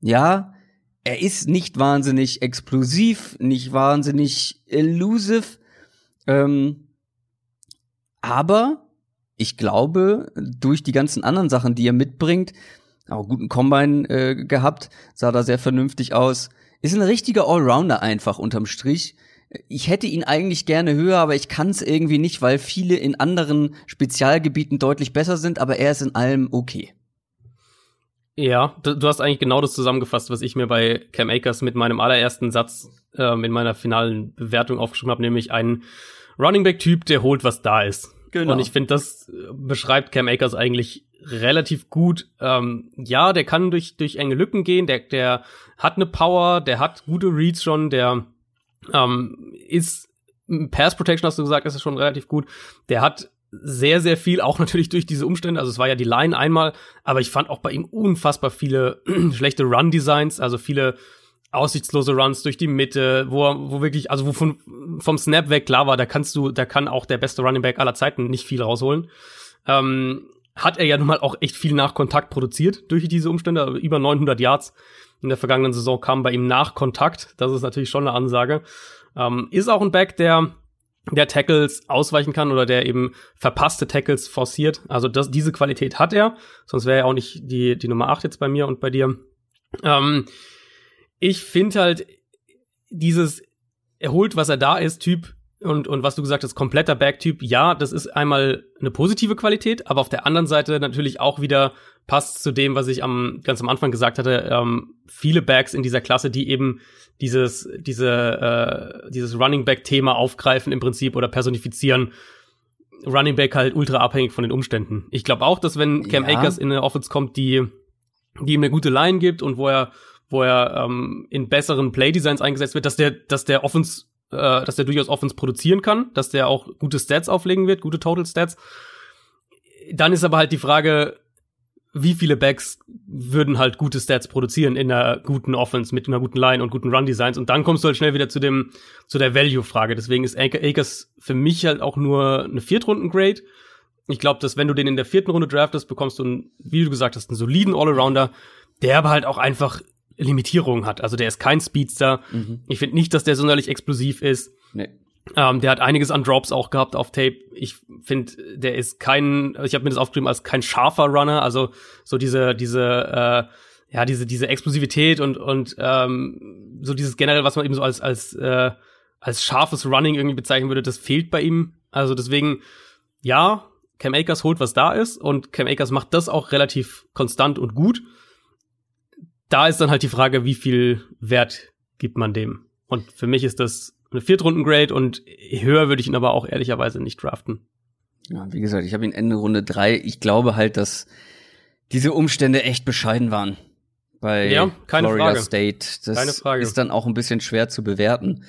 Ja, er ist nicht wahnsinnig explosiv, nicht wahnsinnig elusive, ähm, aber ich glaube, durch die ganzen anderen Sachen, die er mitbringt, auch guten Combine äh, gehabt, sah da sehr vernünftig aus. Ist ein richtiger Allrounder einfach unterm Strich. Ich hätte ihn eigentlich gerne höher, aber ich kann es irgendwie nicht, weil viele in anderen Spezialgebieten deutlich besser sind, aber er ist in allem okay. Ja, du, du hast eigentlich genau das zusammengefasst, was ich mir bei Cam Akers mit meinem allerersten Satz ähm, in meiner finalen Bewertung aufgeschrieben habe, nämlich ein Running Back Typ, der holt, was da ist. Genau. Und ich finde, das beschreibt Cam Akers eigentlich relativ gut. Ähm, ja, der kann durch, durch enge Lücken gehen, der, der hat eine Power, der hat gute Reads schon, der ähm, ist Pass Protection, hast du gesagt, ist schon relativ gut. Der hat sehr, sehr viel, auch natürlich durch diese Umstände. Also es war ja die Line einmal, aber ich fand auch bei ihm unfassbar viele schlechte Run-Designs, also viele aussichtslose Runs durch die Mitte, wo wo wirklich, also wo von, vom Snap weg klar war, da kannst du, da kann auch der beste Running Back aller Zeiten nicht viel rausholen. Ähm, hat er ja nun mal auch echt viel nach Kontakt produziert durch diese Umstände, also über 900 Yards in der vergangenen Saison kamen bei ihm nach Kontakt. Das ist natürlich schon eine Ansage. Ähm, ist auch ein Back, der der Tackles ausweichen kann oder der eben verpasste Tackles forciert. Also das, diese Qualität hat er, sonst wäre er auch nicht die, die Nummer 8 jetzt bei mir und bei dir. Ähm, ich finde halt dieses er holt, was er da ist, Typ und, und was du gesagt hast, kompletter Back-Typ, ja, das ist einmal eine positive Qualität, aber auf der anderen Seite natürlich auch wieder passt zu dem, was ich am ganz am Anfang gesagt hatte, ähm, viele Backs in dieser Klasse, die eben dieses, diese, äh, dieses Running Back-Thema aufgreifen im Prinzip oder personifizieren. Running Back halt ultra abhängig von den Umständen. Ich glaube auch, dass wenn Cam ja. Akers in eine Offense kommt, die, die ihm eine gute Line gibt und wo er, wo er ähm, in besseren Play-Designs eingesetzt wird, dass der, dass der Offense, äh, dass der durchaus Offense produzieren kann, dass der auch gute Stats auflegen wird, gute Total Stats. Dann ist aber halt die Frage, wie viele Backs würden halt gute Stats produzieren in einer guten Offense mit einer guten Line und guten Run-Designs. Und dann kommst du halt schnell wieder zu dem, zu der Value-Frage. Deswegen ist Akers für mich halt auch nur eine Viertrunden-Grade. Ich glaube, dass wenn du den in der vierten Runde draftest, bekommst du, einen, wie du gesagt hast, einen soliden All-Arounder, der aber halt auch einfach Limitierungen hat. Also der ist kein Speedster. Mhm. Ich finde nicht, dass der sonderlich explosiv ist. Nee. Ähm, der hat einiges an Drops auch gehabt auf Tape. Ich finde, der ist kein, ich habe mir das aufgeschrieben als kein scharfer Runner, also so diese, diese, äh, ja, diese, diese Explosivität und, und ähm, so dieses generell, was man eben so als, als, äh, als scharfes Running irgendwie bezeichnen würde, das fehlt bei ihm. Also deswegen, ja, Cam Akers holt, was da ist, und Cam Akers macht das auch relativ konstant und gut. Da ist dann halt die Frage, wie viel Wert gibt man dem? Und für mich ist das eine Viertrunden-Grade und höher würde ich ihn aber auch ehrlicherweise nicht draften. Ja, wie gesagt, ich habe ihn Ende Runde drei. Ich glaube halt, dass diese Umstände echt bescheiden waren bei ja, Florida Frage. State. Das keine Frage. ist dann auch ein bisschen schwer zu bewerten.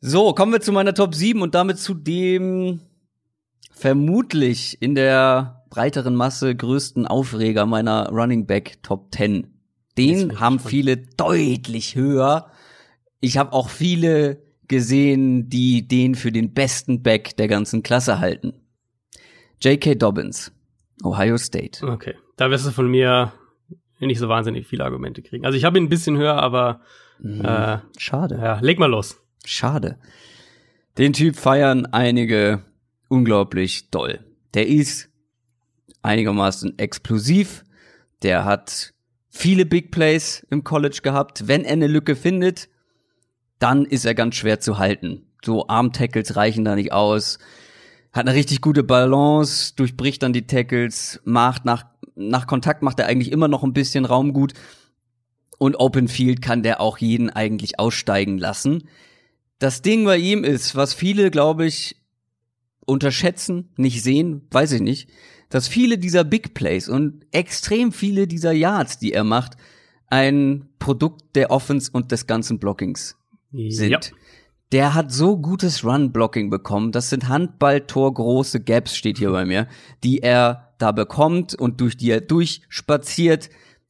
So, kommen wir zu meiner Top 7 und damit zu dem vermutlich in der breiteren Masse größten Aufreger meiner Running Back Top 10. Den haben viele deutlich höher. Ich habe auch viele gesehen, die den für den besten Back der ganzen Klasse halten. J.K. Dobbins, Ohio State. Okay, da wirst du von mir nicht so wahnsinnig viele Argumente kriegen. Also ich habe ihn ein bisschen höher, aber mhm. äh, schade. Ja, leg mal los. Schade. Den Typ feiern einige unglaublich doll. Der ist einigermaßen explosiv. Der hat viele Big Plays im College gehabt. Wenn er eine Lücke findet, dann ist er ganz schwer zu halten. So Arm-Tackles reichen da nicht aus. Hat eine richtig gute Balance, durchbricht dann die Tackles, macht nach, nach Kontakt macht er eigentlich immer noch ein bisschen Raum gut. Und Open Field kann der auch jeden eigentlich aussteigen lassen. Das Ding bei ihm ist, was viele, glaube ich, unterschätzen, nicht sehen, weiß ich nicht, dass viele dieser Big Plays und extrem viele dieser Yards, die er macht, ein Produkt der Offense und des ganzen Blockings sind. Ja. Der hat so gutes Run-Blocking bekommen. Das sind Handballtor-große Gaps, steht hier bei mir, die er da bekommt und durch die er durchspaziert.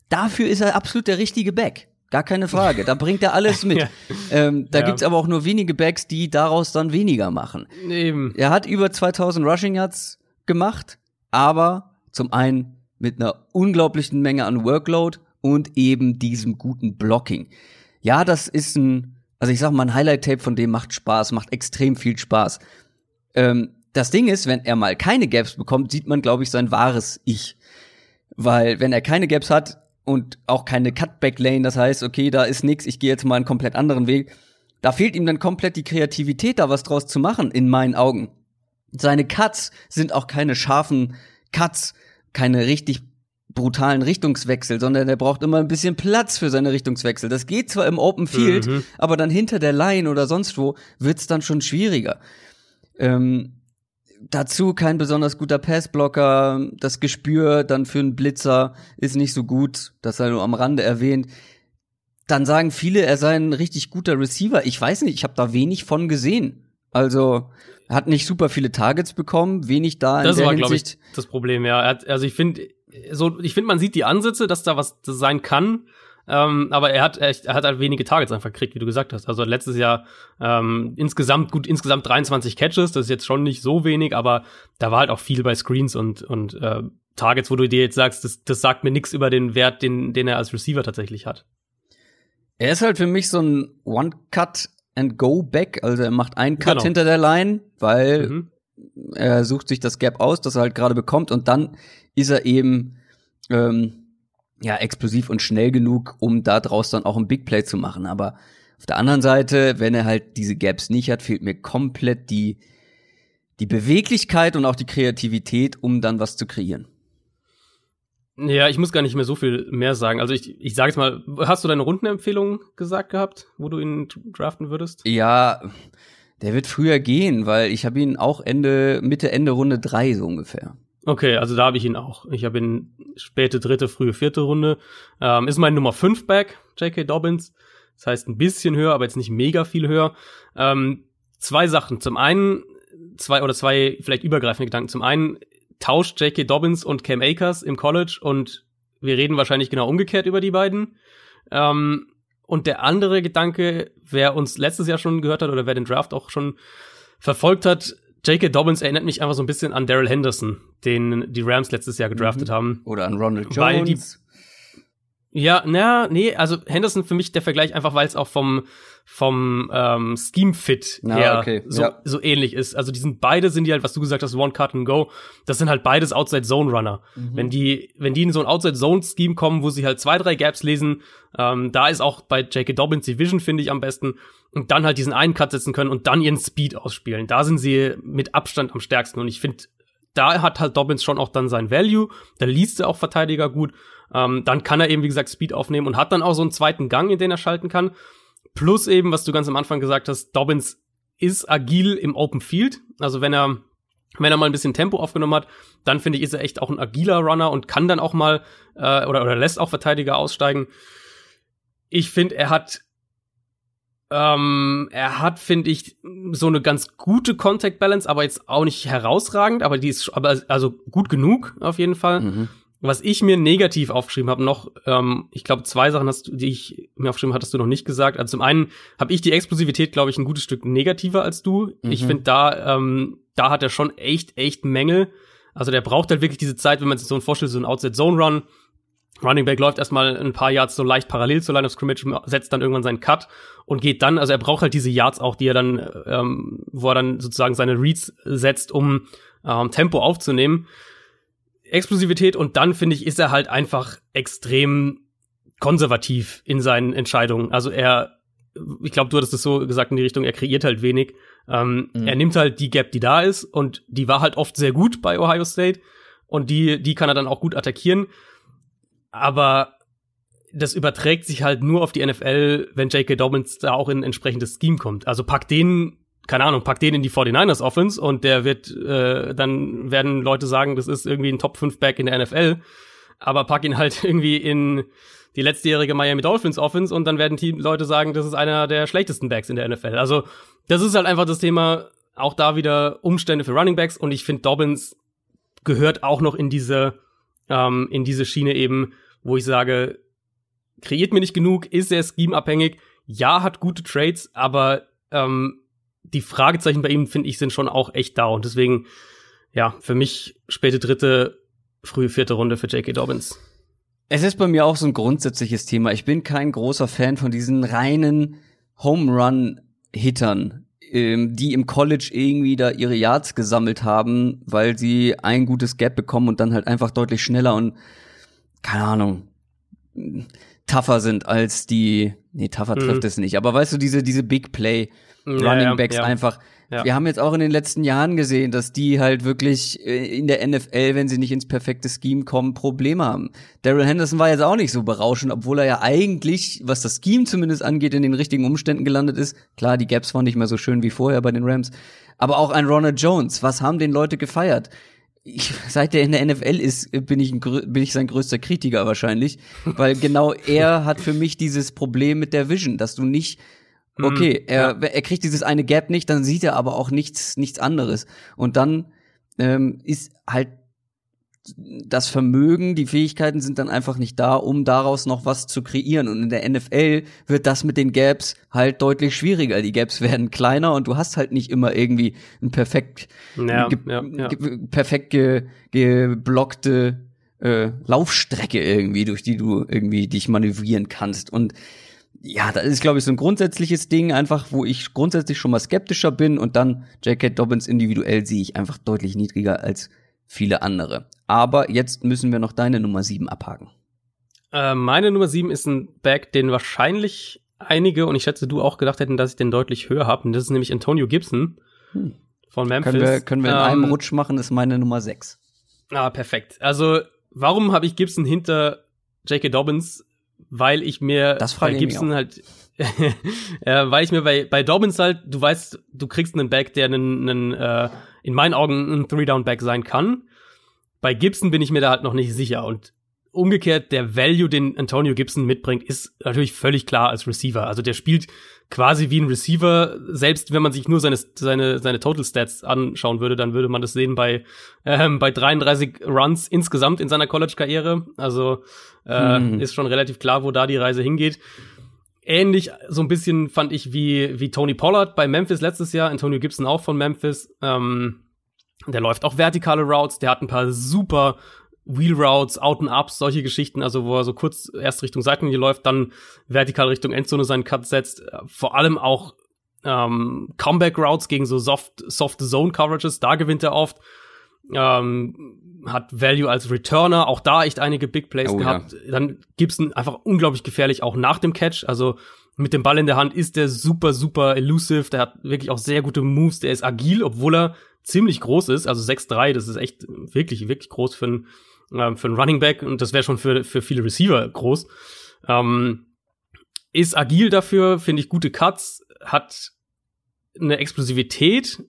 Dafür ist er absolut der richtige Back. Gar keine Frage. Da bringt er alles mit. ja. ähm, da ja. gibt's aber auch nur wenige Backs, die daraus dann weniger machen. Eben. Er hat über 2000 Rushing Yards gemacht, aber zum einen mit einer unglaublichen Menge an Workload und eben diesem guten Blocking. Ja, das ist ein, also ich sag mal, ein Highlight-Tape von dem macht Spaß, macht extrem viel Spaß. Ähm, das Ding ist, wenn er mal keine Gaps bekommt, sieht man, glaube ich, sein wahres Ich. Weil wenn er keine Gaps hat und auch keine Cutback-Lane, das heißt, okay, da ist nix, ich gehe jetzt mal einen komplett anderen Weg, da fehlt ihm dann komplett die Kreativität, da was draus zu machen, in meinen Augen. Seine Cuts sind auch keine scharfen Cuts, keine richtig brutalen Richtungswechsel, sondern er braucht immer ein bisschen Platz für seine Richtungswechsel. Das geht zwar im Open Field, mhm. aber dann hinter der Line oder sonst wo wird's dann schon schwieriger. Ähm, dazu kein besonders guter Passblocker, das Gespür dann für einen Blitzer ist nicht so gut, das sei nur am Rande erwähnt. Dann sagen viele, er sei ein richtig guter Receiver. Ich weiß nicht, ich habe da wenig von gesehen. Also hat nicht super viele Targets bekommen, wenig da in das der war, glaube ich, das Problem. Ja, hat, also ich finde, so ich finde, man sieht die Ansätze, dass da was sein kann. Ähm, aber er hat, er, er hat halt wenige Targets einfach gekriegt, wie du gesagt hast. Also letztes Jahr ähm, insgesamt gut, insgesamt 23 Catches, das ist jetzt schon nicht so wenig, aber da war halt auch viel bei Screens und und äh, Targets, wo du dir jetzt sagst, das, das sagt mir nichts über den Wert, den, den er als Receiver tatsächlich hat. Er ist halt für mich so ein One-Cut and Go Back, also er macht einen Cut genau. hinter der Line, weil mhm. er sucht sich das Gap aus, das er halt gerade bekommt und dann ist er eben ähm, ja, explosiv und schnell genug, um da draus dann auch ein Big Play zu machen. Aber auf der anderen Seite, wenn er halt diese Gaps nicht hat, fehlt mir komplett die, die Beweglichkeit und auch die Kreativität, um dann was zu kreieren. Ja, ich muss gar nicht mehr so viel mehr sagen. Also ich, ich sage jetzt mal, hast du deine Rundenempfehlung gesagt gehabt, wo du ihn draften würdest? Ja, der wird früher gehen, weil ich habe ihn auch Ende, Mitte, Ende Runde drei so ungefähr. Okay, also da habe ich ihn auch. Ich habe ihn späte dritte, frühe vierte Runde. Ähm, ist mein Nummer 5 Back, J.K. Dobbins. Das heißt ein bisschen höher, aber jetzt nicht mega viel höher. Ähm, zwei Sachen. Zum einen, zwei oder zwei vielleicht übergreifende Gedanken. Zum einen tauscht J.K. Dobbins und Cam Akers im College und wir reden wahrscheinlich genau umgekehrt über die beiden. Ähm, und der andere Gedanke, wer uns letztes Jahr schon gehört hat oder wer den Draft auch schon verfolgt hat, J.K. Dobbins erinnert mich einfach so ein bisschen an Daryl Henderson, den die Rams letztes Jahr gedraftet mhm. haben. Oder an Ronald Jones. Weil die, ja, na, nee, also Henderson für mich der Vergleich einfach, weil es auch vom vom ähm, Scheme Fit ah, her okay. so, ja. so ähnlich ist. Also die sind beide sind die halt, was du gesagt hast, One Cut and Go. Das sind halt beides Outside Zone Runner. Mhm. Wenn die wenn die in so ein Outside Zone Scheme kommen, wo sie halt zwei drei Gaps lesen, ähm, da ist auch bei J.K. Dobbins die Vision finde ich am besten und dann halt diesen einen Cut setzen können und dann ihren Speed ausspielen. Da sind sie mit Abstand am stärksten und ich finde da hat halt Dobbins schon auch dann sein Value. Da liest er auch Verteidiger gut. Ähm, dann kann er eben, wie gesagt, Speed aufnehmen und hat dann auch so einen zweiten Gang, in den er schalten kann. Plus eben, was du ganz am Anfang gesagt hast, Dobbins ist agil im Open Field. Also wenn er, wenn er mal ein bisschen Tempo aufgenommen hat, dann finde ich, ist er echt auch ein agiler Runner und kann dann auch mal äh, oder, oder lässt auch Verteidiger aussteigen. Ich finde, er hat ähm, er hat, finde ich, so eine ganz gute Contact Balance, aber jetzt auch nicht herausragend, aber die ist aber also gut genug auf jeden Fall. Mhm. Was ich mir negativ aufgeschrieben habe, noch, ähm, ich glaube, zwei Sachen hast du, die ich mir aufgeschrieben hattest du noch nicht gesagt. Also zum einen habe ich die Explosivität, glaube ich, ein gutes Stück negativer als du. Mhm. Ich finde, da, ähm, da hat er schon echt, echt Mängel. Also der braucht halt wirklich diese Zeit, wenn man sich so vorstellt, so ein Outside-Zone-Run. Running Back läuft erstmal ein paar Yards so leicht parallel zur Line of Scrimmage, setzt dann irgendwann seinen Cut und geht dann, also er braucht halt diese Yards auch, die er dann, ähm, wo er dann sozusagen seine Reads setzt, um ähm, Tempo aufzunehmen. Explosivität und dann finde ich, ist er halt einfach extrem konservativ in seinen Entscheidungen. Also er, ich glaube, du hattest es so gesagt in die Richtung, er kreiert halt wenig. Ähm, mhm. Er nimmt halt die Gap, die da ist und die war halt oft sehr gut bei Ohio State und die, die kann er dann auch gut attackieren. Aber das überträgt sich halt nur auf die NFL, wenn J.K. Dobbins da auch in ein entsprechendes Scheme kommt. Also pack den keine Ahnung, pack den in die 49ers Offense und der wird, äh, dann werden Leute sagen, das ist irgendwie ein Top 5 Back in der NFL. Aber pack ihn halt irgendwie in die letztjährige Miami Dolphins Offense und dann werden die Leute sagen, das ist einer der schlechtesten Backs in der NFL. Also, das ist halt einfach das Thema, auch da wieder Umstände für Running Backs und ich finde Dobbins gehört auch noch in diese, ähm, in diese Schiene eben, wo ich sage, kreiert mir nicht genug, ist sehr schemeabhängig, ja, hat gute Trades, aber ähm, die Fragezeichen bei ihm, finde ich, sind schon auch echt da. Und deswegen, ja, für mich späte dritte, frühe vierte Runde für J.K. Dobbins. Es ist bei mir auch so ein grundsätzliches Thema. Ich bin kein großer Fan von diesen reinen Home Run Hittern, ähm, die im College irgendwie da ihre Yards gesammelt haben, weil sie ein gutes Gap bekommen und dann halt einfach deutlich schneller und keine Ahnung tougher sind als die nee tougher trifft Mhm. es nicht, aber weißt du diese diese Big Play Ja, Running ja, Backs ja. einfach. Ja. Wir haben jetzt auch in den letzten Jahren gesehen, dass die halt wirklich äh, in der NFL, wenn sie nicht ins perfekte Scheme kommen, Probleme haben. Daryl Henderson war jetzt auch nicht so berauschend, obwohl er ja eigentlich, was das Scheme zumindest angeht, in den richtigen Umständen gelandet ist. Klar, die Gaps waren nicht mehr so schön wie vorher bei den Rams. Aber auch ein Ronald Jones, was haben den Leute gefeiert? Ich, seit er in der NFL ist, bin ich, ein, bin ich sein größter Kritiker wahrscheinlich, weil genau er hat für mich dieses Problem mit der Vision, dass du nicht Okay, er, er kriegt dieses eine Gap nicht, dann sieht er aber auch nichts, nichts anderes. Und dann ähm, ist halt das Vermögen, die Fähigkeiten sind dann einfach nicht da, um daraus noch was zu kreieren. Und in der NFL wird das mit den Gaps halt deutlich schwieriger. Die Gaps werden kleiner und du hast halt nicht immer irgendwie ein perfekt, Ja, ge ja, ja. ge perfekt ge geblockte äh, Laufstrecke irgendwie, durch die du irgendwie dich manövrieren kannst. Und ja, das ist, glaube ich, so ein grundsätzliches Ding, einfach, wo ich grundsätzlich schon mal skeptischer bin und dann J.K. Dobbins individuell sehe ich einfach deutlich niedriger als viele andere. Aber jetzt müssen wir noch deine Nummer 7 abhaken. Äh, meine Nummer 7 ist ein Back, den wahrscheinlich einige und ich schätze du auch gedacht hätten, dass ich den deutlich höher habe. Und das ist nämlich Antonio Gibson Hm. von Memphis. Können wir, können wir in einem Ähm, Rutsch machen, ist meine Nummer 6. Ah, perfekt. Also, warum habe ich Gibson hinter J.K. Dobbins? Weil ich mir Das bei Gibson halt, äh, weil ich mir bei, bei Dobbins halt, du weißt, du kriegst einen Back, der einen, einen äh, in meinen Augen ein Three-Down-Back sein kann. Bei Gibson bin ich mir da halt noch nicht sicher. Und umgekehrt, der Value, den Antonio Gibson mitbringt, ist natürlich völlig klar als Receiver. Also der spielt quasi wie ein Receiver. Selbst wenn man sich nur seine, seine, seine Total Stats anschauen würde, dann würde man das sehen bei, ähm, bei 33 Runs insgesamt in seiner College-Karriere. Also äh, Hm. ist schon relativ klar, wo da die Reise hingeht. Ähnlich so ein bisschen fand ich wie, wie Tony Pollard bei Memphis letztes Jahr, Antonio Gibson auch von Memphis. Ähm, der läuft auch vertikale Routes, der hat ein paar super Wheel Routes, Out and Ups, solche Geschichten, also wo er so kurz erst Richtung Seitenlinie läuft, dann vertikal Richtung Endzone seinen Cut setzt. Vor allem auch ähm, Comeback Routes gegen so soft, soft Zone Coverages, da gewinnt er oft. Ähm, hat Value als Returner, auch da echt einige Big Plays Oh, gehabt. Dann Gibson einfach unglaublich gefährlich, auch nach dem Catch. Also mit dem Ball in der Hand ist der super, super elusive. Der hat wirklich auch sehr gute Moves. Der ist agil, obwohl er ziemlich groß ist. Also 6'3, das ist echt wirklich, wirklich groß für einen, ähm, für einen Running Back. Und das wäre schon für, für viele Receiver groß. Ähm, ist agil dafür, finde ich gute Cuts, hat eine Explosivität,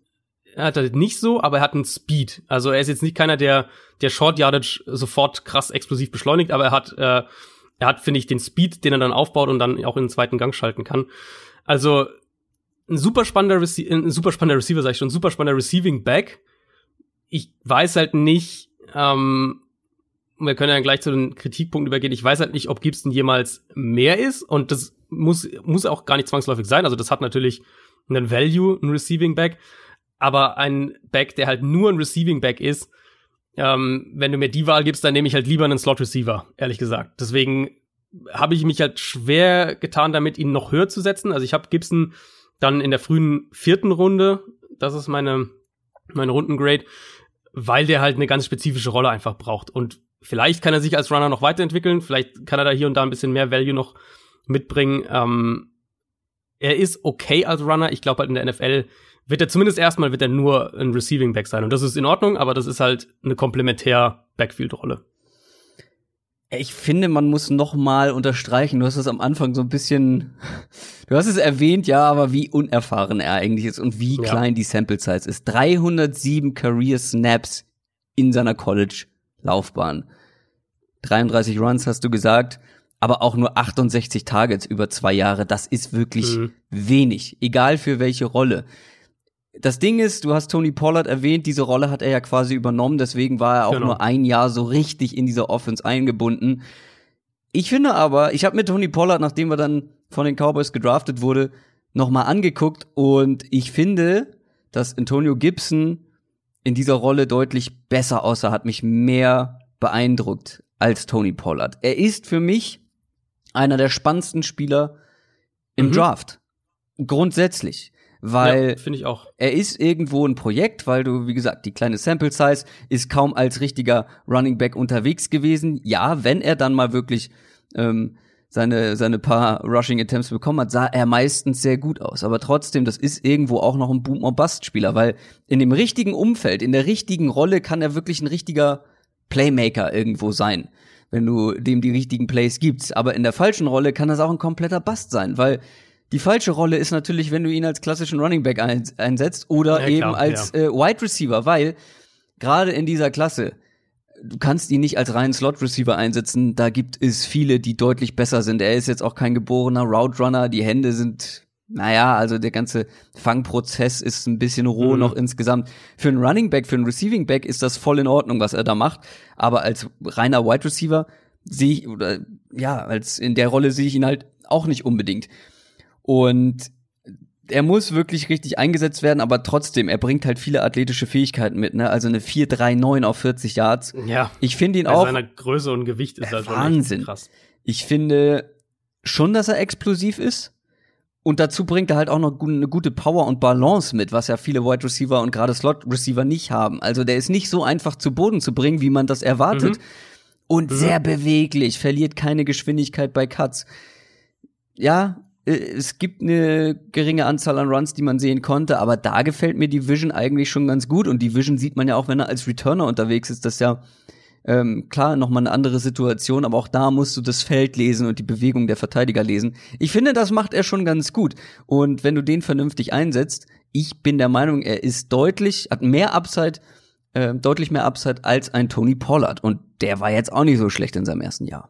hat er nicht so, aber er hat einen Speed. Also er ist jetzt nicht keiner, der der Short Yardage sofort krass explosiv beschleunigt, aber er hat äh, er hat finde ich den Speed, den er dann aufbaut und dann auch in den zweiten Gang schalten kann. Also ein super spannender Rece ein super spannender Receiver, sag ich schon, ein super spannender Receiving Back. Ich weiß halt nicht, ähm, wir können ja gleich zu den Kritikpunkten übergehen. Ich weiß halt nicht, ob Gibson jemals mehr ist und das muss muss auch gar nicht zwangsläufig sein. Also das hat natürlich einen Value, ein Receiving Back, aber ein Back, der halt nur ein Receiving Back ist, ähm, wenn du mir die Wahl gibst, dann nehme ich halt lieber einen Slot Receiver, ehrlich gesagt. Deswegen habe ich mich halt schwer getan, damit ihn noch höher zu setzen. Also ich habe Gibson dann in der frühen vierten Runde, das ist meine meine Rundengrade, weil der halt eine ganz spezifische Rolle einfach braucht und vielleicht kann er sich als Runner noch weiterentwickeln, vielleicht kann er da hier und da ein bisschen mehr Value noch mitbringen. Ähm, er ist okay als Runner. Ich glaube halt in der NFL wird er zumindest erstmal wird er nur ein Receiving Back sein und das ist in Ordnung, aber das ist halt eine komplementär Backfield Rolle. Ich finde, man muss noch mal unterstreichen, du hast es am Anfang so ein bisschen, du hast es erwähnt, ja, aber wie unerfahren er eigentlich ist und wie Ja. klein die Sample Size ist. 307 Career Snaps in seiner College-Laufbahn. 33 Runs hast du gesagt, aber auch nur 68 Targets über zwei Jahre. Das ist wirklich Mhm. wenig, egal für welche Rolle. Das Ding ist, du hast Tony Pollard erwähnt, diese Rolle hat er ja quasi übernommen, deswegen war er auch Genau. nur ein Jahr so richtig in dieser Offense eingebunden. Ich finde aber, ich habe mir Tony Pollard, nachdem er dann von den Cowboys gedraftet wurde, nochmal angeguckt und ich finde, dass Antonio Gibson in dieser Rolle deutlich besser aussah, hat mich mehr beeindruckt als Tony Pollard. Er ist für mich einer der spannendsten Spieler im Mhm. Draft. Grundsätzlich. Weil ja, finde ich auch. er ist irgendwo ein Projekt, weil du, wie gesagt, die kleine Sample Size ist kaum als richtiger Running Back unterwegs gewesen. Ja, wenn er dann mal wirklich ähm, seine, seine paar Rushing Attempts bekommen hat, sah er meistens sehr gut aus. Aber trotzdem, das ist irgendwo auch noch ein Boom- or Bust-Spieler, weil in dem richtigen Umfeld, in der richtigen Rolle kann er wirklich ein richtiger Playmaker irgendwo sein, wenn du dem die richtigen Plays gibst. Aber in der falschen Rolle kann das auch ein kompletter Bust sein, weil die falsche Rolle ist natürlich, wenn du ihn als klassischen Running Back ein, einsetzt oder Ja, eben klar, als äh, Wide Receiver, weil gerade in dieser Klasse du kannst ihn nicht als reinen Slot Receiver einsetzen. Da gibt es viele, die deutlich besser sind. Er ist jetzt auch kein geborener Route Runner. Die Hände sind naja, also der ganze Fangprozess ist ein bisschen roh Mhm. noch insgesamt. Für einen Running Back, für einen Receiving Back ist das voll in Ordnung, was er da macht. Aber als reiner Wide Receiver sehe ich, oder ja, als in der Rolle sehe ich ihn halt auch nicht unbedingt. Und er muss wirklich richtig eingesetzt werden, aber trotzdem, er bringt halt viele athletische Fähigkeiten mit, ne? Also eine 4-3-9 auf 40 Yards. Ja. Ich finde ihn Bei auch, seiner Größe und Gewicht ist halt Wahnsinn. krass. ich finde schon, dass er explosiv ist. Und dazu bringt er halt auch noch eine gute Power und Balance mit, was ja viele Wide Receiver und gerade Slot Receiver nicht haben. Also der ist nicht so einfach zu Boden zu bringen, wie man das erwartet. Mhm. Und sehr beweglich, verliert keine Geschwindigkeit bei Cuts. Ja, es gibt eine geringe Anzahl an Runs, die man sehen konnte, aber da gefällt mir die Vision eigentlich schon ganz gut. Und die Vision sieht man ja auch, wenn er als Returner unterwegs ist, das ist ja ähm, klar noch mal eine andere Situation, aber auch da musst du das Feld lesen und die Bewegung der Verteidiger lesen. Ich finde, das macht er schon ganz gut. Und wenn du den vernünftig einsetzt, ich bin der Meinung, er ist deutlich, hat mehr Upside, äh, deutlich mehr Upside als ein Tony Pollard. Und der war jetzt auch nicht so schlecht in seinem ersten Jahr.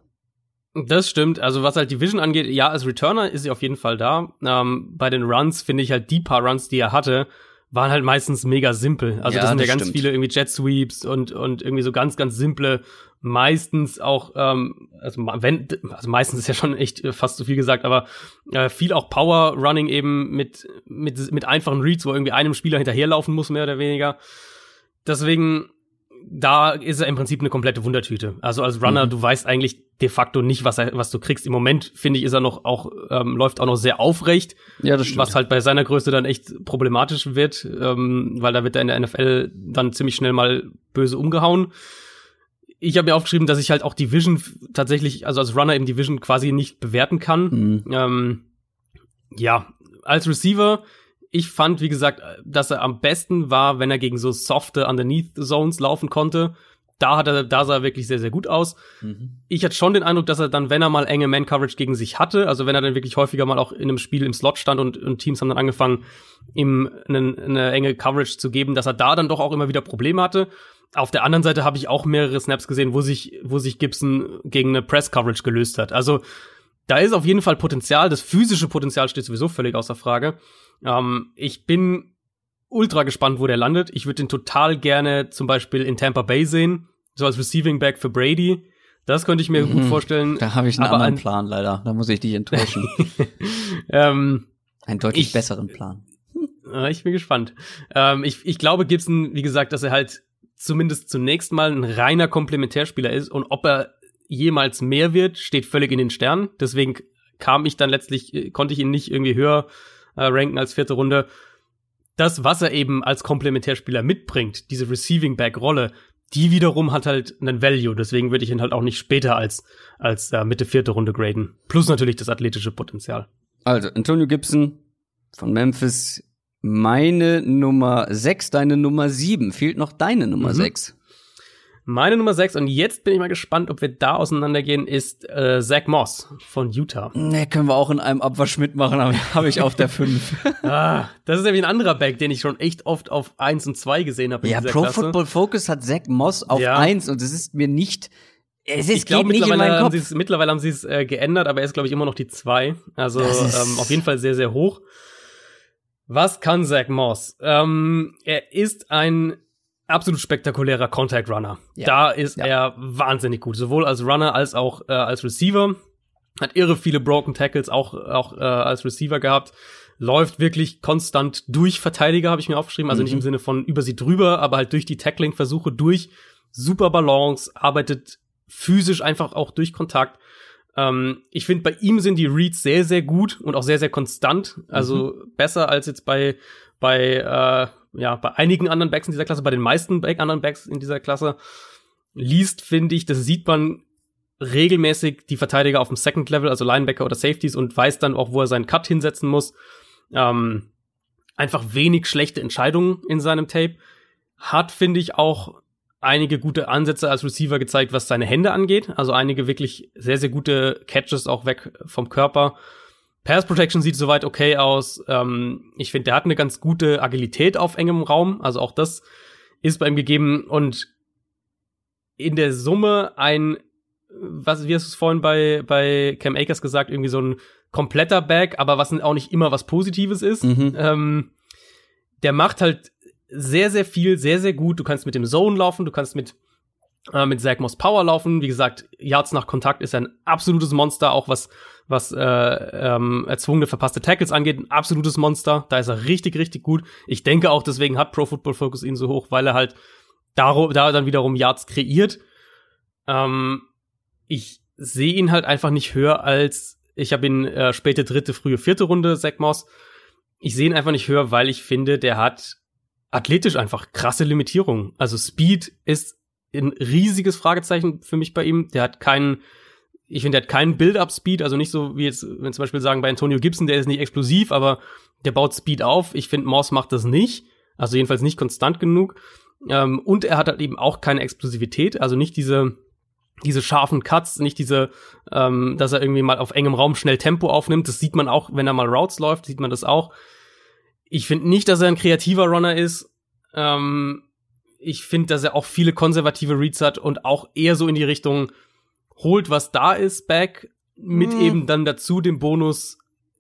Das stimmt. Also was halt die Vision angeht, ja, als Returner ist sie auf jeden Fall da. Ähm, bei den Runs finde ich halt die paar Runs, die er hatte, waren halt meistens mega simpel. Also Ja, das sind ja das ganz stimmt. viele irgendwie Jet Sweeps und und irgendwie so ganz ganz simple. Meistens auch, ähm, also wenn, also meistens ist ja schon echt äh, fast zu viel gesagt, aber äh, viel auch Power Running eben mit mit mit einfachen Reads, wo irgendwie einem Spieler hinterherlaufen muss mehr oder weniger. Deswegen da ist er im Prinzip eine komplette Wundertüte. Also als Runner, Mhm. du weißt eigentlich de facto nicht, was, er, was du kriegst. Im Moment, finde ich, ist er noch auch, ähm, läuft auch noch sehr aufrecht, Ja, das was halt bei seiner Größe dann echt problematisch wird, ähm, weil da wird er in der NFL dann ziemlich schnell mal böse umgehauen. Ich habe mir aufgeschrieben, dass ich halt auch die Vision tatsächlich, also als Runner eben die Vision quasi nicht bewerten kann. Mhm. Ähm, ja, als Receiver, ich fand, wie gesagt, dass er am besten war, wenn er gegen so softe Underneath Zones laufen konnte. Da hat er, da sah er wirklich sehr, sehr gut aus. Mhm. Ich hatte schon den Eindruck, dass er dann, wenn er mal enge Man-Coverage gegen sich hatte, also wenn er dann wirklich häufiger mal auch in einem Spiel im Slot stand und, und Teams haben dann angefangen, ihm eine, eine enge Coverage zu geben, dass er da dann doch auch immer wieder Probleme hatte. Auf der anderen Seite habe ich auch mehrere Snaps gesehen, wo sich, wo sich Gibson gegen eine Press-Coverage gelöst hat. Also da ist auf jeden Fall Potenzial. Das physische Potenzial steht sowieso völlig außer Frage. Ähm, ich bin ultra gespannt, wo der landet. Ich würde den total gerne zum Beispiel in Tampa Bay sehen, so als Receiving Back für Brady. Das könnte ich mir gut Mhm. vorstellen. Da habe ich einen Aber anderen Plan leider. Da muss ich dich enttäuschen. ähm, einen deutlich Ich- besseren Plan. Ja, ich bin gespannt. Ähm, ich, ich glaube, Gibson, wie gesagt, dass er halt zumindest zunächst mal ein reiner Komplementärspieler ist und ob er jemals mehr wird, steht völlig in den Sternen. Deswegen kam ich dann letztlich, äh, konnte ich ihn nicht irgendwie höher äh, ranken als vierte Runde. Das, was er eben als Komplementärspieler mitbringt, diese Receiving Back Rolle, die wiederum hat halt einen Value. Deswegen würde ich ihn halt auch nicht später als, als äh, Mitte vierte Runde graden. Plus natürlich das athletische Potenzial. Also, Antonio Gibson von Memphis, meine Nummer 6, deine Nummer 7. Fehlt noch deine Nummer Mhm. 6. Meine Nummer 6, und jetzt bin ich mal gespannt, ob wir da auseinandergehen, ist äh, Zach Moss von Utah. Ne, können wir auch in einem Abwasch mitmachen, aber habe ich auf der 5. ah, das ist nämlich ein anderer Back, den ich schon echt oft auf 1 und 2 gesehen habe ja, Pro Klasse. Football Focus hat Zach Moss auf Ja. 1 und es ist mir nicht, es ist, Ich glaube, mittlerweile, haben sie's- mittlerweile haben sie es äh, geändert, aber er ist, glaube ich, immer noch die 2. Also ähm, auf jeden Fall sehr, sehr hoch. Was kann Zach Moss? Ähm, er ist ein absolut spektakulärer Contact Runner. Ja. Da ist Ja. er wahnsinnig gut, sowohl als Runner als auch äh, als Receiver. Hat irre viele Broken Tackles auch, auch äh, als Receiver gehabt. Läuft wirklich konstant durch Verteidiger, habe ich mir aufgeschrieben. Also nicht Mhm. im Sinne von über sie drüber, aber halt durch die Tackling-Versuche durch. Super Balance, arbeitet physisch einfach auch durch Kontakt. Ähm, ich finde, bei ihm sind die Reads sehr, sehr gut und auch sehr, sehr konstant. Also mhm. besser als jetzt bei, bei, äh, ja, bei einigen anderen Backs in dieser Klasse, bei den meisten Back anderen Backs in dieser Klasse. Liest, finde ich, das sieht man regelmäßig die Verteidiger auf dem Second Level, also Linebacker oder Safeties und weiß dann auch, wo er seinen Cut hinsetzen muss. Ähm, einfach wenig schlechte Entscheidungen in seinem Tape. Hat, finde ich, auch einige gute Ansätze als Receiver gezeigt, was seine Hände angeht. Also einige wirklich sehr, sehr gute Catches auch weg vom Körper. Pass Protection sieht soweit okay aus. Ähm, ich finde, der hat eine ganz gute Agilität auf engem Raum. Also auch das ist bei ihm gegeben. Und in der Summe ein, was, wie hast du es vorhin bei, bei Cam Akers gesagt, irgendwie so ein kompletter Back, aber was auch nicht immer was Positives ist. Mhm. Ähm, der macht halt sehr, sehr viel, sehr, sehr gut. Du kannst mit dem Zone laufen, du kannst mit, äh, mit Zach Moss Power laufen. Wie gesagt, Yards nach Kontakt ist ein absolutes Monster, auch was, was äh, ähm, erzwungene verpasste Tackles angeht. Ein absolutes Monster. Da ist er richtig, richtig gut. Ich denke auch, deswegen hat Pro Football Focus ihn so hoch, weil er halt darum, da dann wiederum Yards kreiert. Ähm, ich sehe ihn halt einfach nicht höher als, ich habe ihn äh, späte dritte, frühe vierte Runde, Zach Moss. Ich sehe ihn einfach nicht höher, weil ich finde, der hat athletisch einfach krasse Limitierungen. Also Speed ist ein riesiges Fragezeichen für mich bei ihm. Der hat keinen, ich finde, der hat keinen Build-up-Speed, also nicht so wie jetzt, wenn zum Beispiel sagen bei Antonio Gibson, der ist nicht explosiv, aber der baut Speed auf. Ich finde, Moss macht das nicht. Also jedenfalls nicht konstant genug. Ähm, und er hat halt eben auch keine Explosivität, also nicht diese, diese scharfen Cuts, nicht diese, ähm, dass er irgendwie mal auf engem Raum schnell Tempo aufnimmt. Das sieht man auch, wenn er mal Routes läuft, sieht man das auch. Ich finde nicht, dass er ein kreativer Runner ist. Ähm, ich finde, dass er auch viele konservative Reads hat und auch eher so in die Richtung holt, was da ist, back, mit mm. eben dann dazu dem Bonus,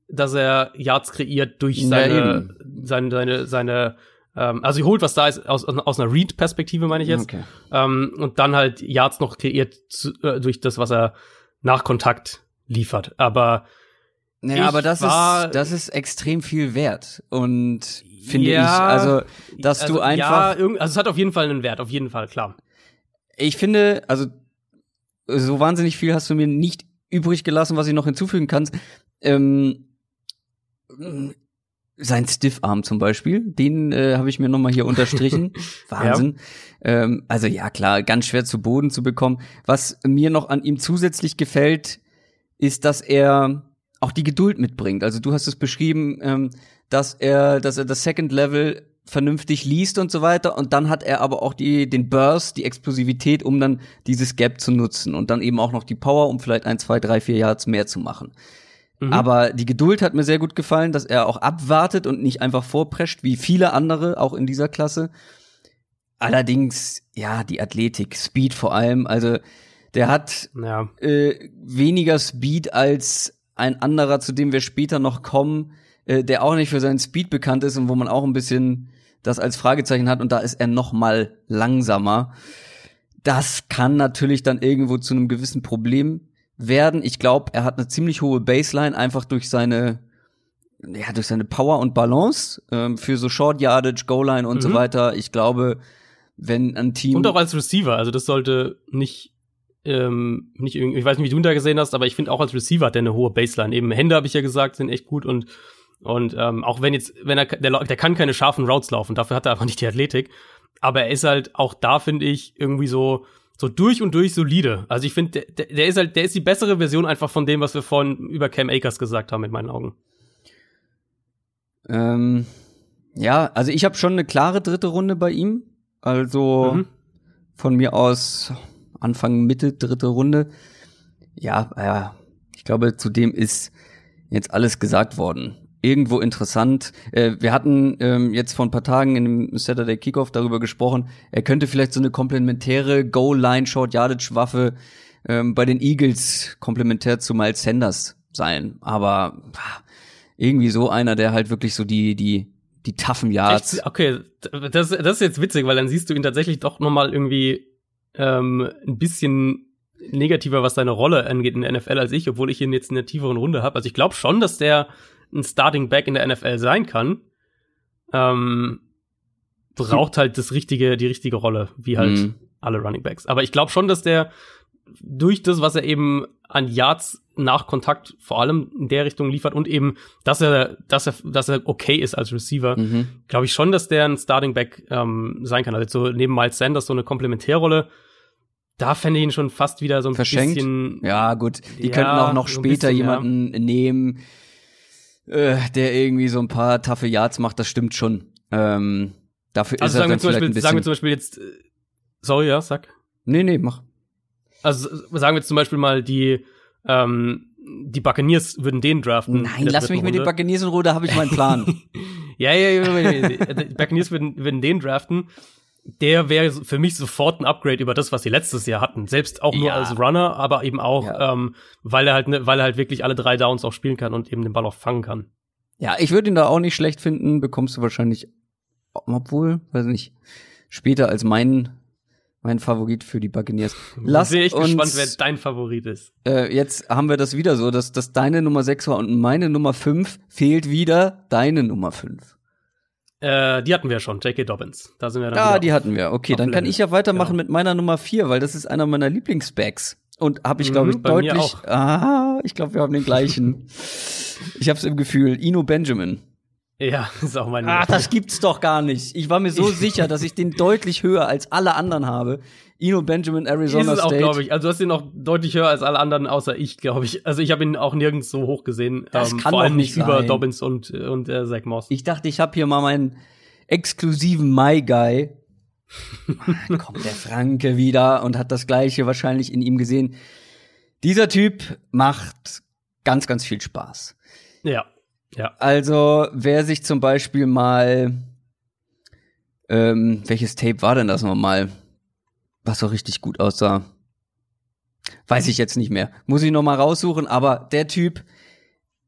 dass er Yards kreiert durch seine, ja, seine, seine, seine, ähm, also holt, was da ist, aus, aus einer Read-Perspektive, meine ich jetzt. Okay. Ähm, und dann halt Yards noch kreiert zu, äh, durch das, was er nach Kontakt liefert. Aber naja, aber das ist, das ist extrem viel wert. Und finde ja, ich, also, dass also, du einfach. Ja, also es hat auf jeden Fall einen Wert, auf jeden Fall, klar. Ich finde, also, so wahnsinnig viel hast du mir nicht übrig gelassen, was ich noch hinzufügen kann. Ähm, sein Stiffarm zum Beispiel, den äh, habe ich mir nochmal hier unterstrichen. Wahnsinn. Ja. Ähm, also ja, klar, ganz schwer zu Boden zu bekommen. Was mir noch an ihm zusätzlich gefällt, ist, dass er auch die Geduld mitbringt. Also du hast es beschrieben, ähm, dass er, dass er das Second Level vernünftig liest und so weiter. Und dann hat er aber auch die, den Burst, die Explosivität, um dann dieses Gap zu nutzen. Und dann eben auch noch die Power, um vielleicht ein, zwei, drei, vier Yards mehr zu machen. Mhm. Aber die Geduld hat mir sehr gut gefallen, dass er auch abwartet und nicht einfach vorprescht, wie viele andere, auch in dieser Klasse. Allerdings, ja, die Athletik, Speed vor allem. Also, der hat ja. äh, weniger Speed als ein anderer, zu dem wir später noch kommen, äh, der auch nicht für seinen Speed bekannt ist und wo man auch ein bisschen das als Fragezeichen hat und da ist er noch mal langsamer. Das kann natürlich dann irgendwo zu einem gewissen Problem werden. Ich glaube, er hat eine ziemlich hohe Baseline einfach durch seine ja, durch seine Power und Balance ähm, für so Short Yardage, Goal Line und mhm. so weiter. Ich glaube, wenn ein Team und auch als Receiver, also das sollte nicht ähm, nicht irgendwie, ich weiß nicht, wie du ihn da gesehen hast, aber ich finde auch als Receiver hat der eine hohe Baseline. Eben Hände, habe ich ja gesagt, sind echt gut und und ähm, auch wenn jetzt, wenn er der, der kann keine scharfen Routes laufen, dafür hat er einfach nicht die Athletik. Aber er ist halt auch da, finde ich, irgendwie so so durch und durch solide. Also ich finde, der, der ist halt, der ist die bessere Version einfach von dem, was wir vorhin über Cam Akers gesagt haben, in meinen Augen. Ähm, ja, also ich habe schon eine klare dritte Runde bei ihm. Also mhm. von mir aus Anfang, Mitte, dritte Runde. Ja, ja, ich glaube, zudem ist jetzt alles gesagt worden. Irgendwo interessant. Äh, wir hatten ähm, jetzt vor ein paar Tagen in dem Saturday Kickoff darüber gesprochen, er könnte vielleicht so eine komplementäre Goal-Line Short Yardage Waffe ähm, bei den Eagles komplementär zu Miles Sanders sein. Aber pah, irgendwie so einer, der halt wirklich so die, die, die toughen Yards. Echt? Okay, das, das ist jetzt witzig, weil dann siehst du ihn tatsächlich doch nochmal irgendwie ähm, ein bisschen negativer, was seine Rolle angeht in der NFL als ich, obwohl ich ihn jetzt in der tieferen Runde habe. Also ich glaube schon, dass der ein Starting Back in der NFL sein kann. Ähm, braucht halt das richtige, die richtige Rolle, wie halt mhm. alle Running Backs. Aber ich glaube schon, dass der durch das, was er eben an Yards nach Kontakt vor allem in der Richtung liefert und eben, dass er, dass er, dass er okay ist als Receiver, Mhm. glaube ich schon, dass der ein Starting Back ähm, sein kann. Also so neben Miles Sanders so eine Komplementärrolle. Da fände ich ihn schon fast wieder so ein Verschenkt? bisschen. Ja, gut. Die Ja, könnten auch noch so später bisschen, ja. jemanden nehmen, äh, der irgendwie so ein paar taffe Yards macht, das stimmt schon. Ähm, dafür Also ist er sagen wir dann zum vielleicht ein Beispiel, sagen wir zum Beispiel jetzt, äh, sorry, ja, sag. Nee, nee, mach. Also sagen wir jetzt zum Beispiel mal die, ähm, die Buccaneers würden den draften. in Nein, lass mich mit den. Buccaneers in Ruhe, da habe ich meinen Plan. Ja, ja, ja, ja, ja. Die Buccaneers würden, würden den draften. Der wäre für mich sofort ein Upgrade über das, was sie letztes Jahr hatten. Selbst auch nur Ja. als Runner, aber eben auch, Ja. ähm, weil er halt, ne, weil er halt wirklich alle drei Downs auch spielen kann und eben den Ball auch fangen kann. ja, ich würde ihn da auch nicht schlecht finden, bekommst du wahrscheinlich, obwohl, weiß nicht, später als mein, mein Favorit für die Buccaneers. Lass Bin echt uns, gespannt, wer dein Favorit ist. äh, jetzt haben wir das wieder so, dass, dass deine Nummer 6 war und meine Nummer 5 fehlt wieder deine Nummer 5. Äh, die hatten wir schon, J.K. Dobbins. Da sind wir dann wieder die hatten wir. Okay, dann kann ich ja weitermachen Genau. mit meiner Nummer 4, weil das ist einer meiner Lieblingsbacks. Und habe ich, glaube Mhm, ich, mir deutlich. Ah, ich glaube, wir haben den gleichen. ich habe es im Gefühl. Ino Benjamin. Ja, ist auch mein Ah, das gibt's doch gar nicht. Ich war mir so sicher, dass ich den deutlich höher als alle anderen habe. Ino Benjamin, Arizona ist es auch, glaube ich. Also du hast ihn noch deutlich höher als alle anderen, außer ich, glaube ich. Also ich habe ihn auch nirgends so hoch gesehen. ähm, Das kann vor allem nicht nicht über sein. Dobbins und, und äh, Zach Moss. Ich dachte, ich habe hier mal meinen exklusiven My Guy. Mann, kommt der Franke wieder und hat das Gleiche wahrscheinlich in ihm gesehen. Dieser Typ macht ganz, ganz viel Spaß. Ja, ja. Also, wer sich zum Beispiel mal, ähm, welches Tape war denn das nochmal? Was so richtig gut aussah. Weiß ich jetzt nicht mehr. Muss ich noch mal raussuchen, aber der Typ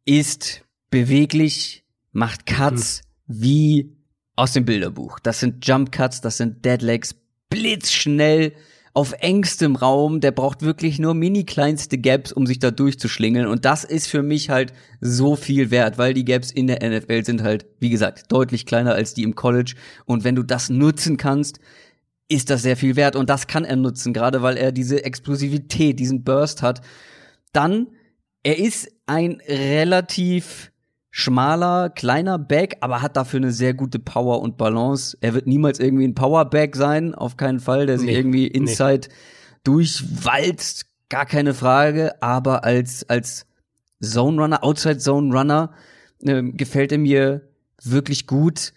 ist beweglich, macht Cuts wie aus dem Bilderbuch. Das sind Jump Cuts, das sind Deadlegs, blitzschnell, auf engstem Raum. Der braucht wirklich nur mini kleinste Gaps, um sich da durchzuschlingeln. Und das ist für mich halt so viel wert, weil die Gaps in der NFL sind halt, wie gesagt, deutlich kleiner als die im College. Und wenn du das nutzen kannst, ist das sehr viel wert. Und das kann er nutzen, gerade weil er diese Explosivität, diesen Burst hat. Dann, er ist ein relativ schmaler, kleiner Back, aber hat dafür eine sehr gute Power und Balance. Er wird niemals irgendwie ein Powerback sein, auf keinen Fall, der sich Nee, irgendwie nee. inside durchwalzt, gar keine Frage, aber als, als Zone Runner, Outside Zone Runner, ähm, gefällt er mir wirklich gut.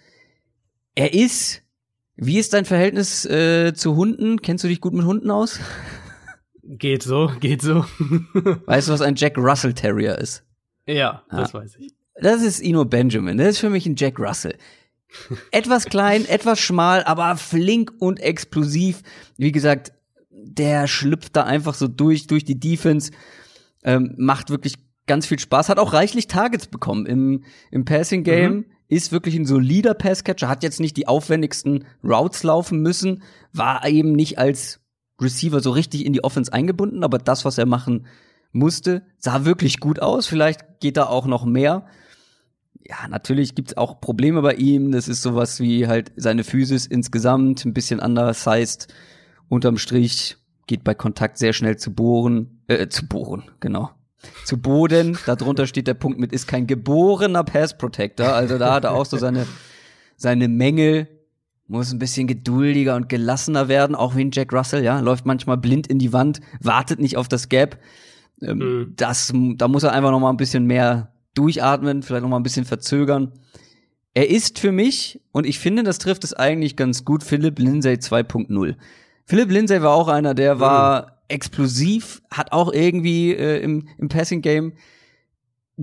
Er ist, wie ist dein Verhältnis äh, zu Hunden? Kennst du dich gut mit Hunden aus? Geht so, geht so. Weißt du, was ein Jack Russell Terrier ist? ja, das Ah. weiß ich. Das ist Ino Benjamin. Das ist für mich ein Jack Russell. Etwas klein, etwas schmal, aber flink und explosiv. Wie gesagt, der schlüpft da einfach so durch, durch die Defense. Ähm, macht wirklich ganz viel Spaß. Hat auch reichlich Targets bekommen im, im Passing Game. Mhm. Ist wirklich ein solider Passcatcher. Hat jetzt nicht die aufwendigsten Routes laufen müssen. War eben nicht als Receiver so richtig in die Offense eingebunden, aber das, was er machen musste, sah wirklich gut aus. Vielleicht geht da auch noch mehr. Ja, natürlich gibt's auch Probleme bei ihm. Das ist sowas wie halt seine Physis insgesamt, ein bisschen undersized. Unterm Strich geht bei Kontakt sehr schnell zu bohren, äh, zu bohren, genau. Zu Boden. Darunter steht der Punkt mit, ist kein geborener Pass Protector. Also da hat er auch so seine, seine Mängel. Muss ein bisschen geduldiger und gelassener werden, auch wie ein Jack Russell, ja. Läuft manchmal blind in die Wand, wartet nicht auf das Gap. Ähm, Mhm. das, da muss er einfach noch mal ein bisschen mehr durchatmen, vielleicht noch mal ein bisschen verzögern. Er ist für mich, und ich finde, das trifft es eigentlich ganz gut, Philipp Lindsay 2.0. Philipp Lindsay war auch einer, der war explosiv, hat auch irgendwie äh, im, im Passing-Game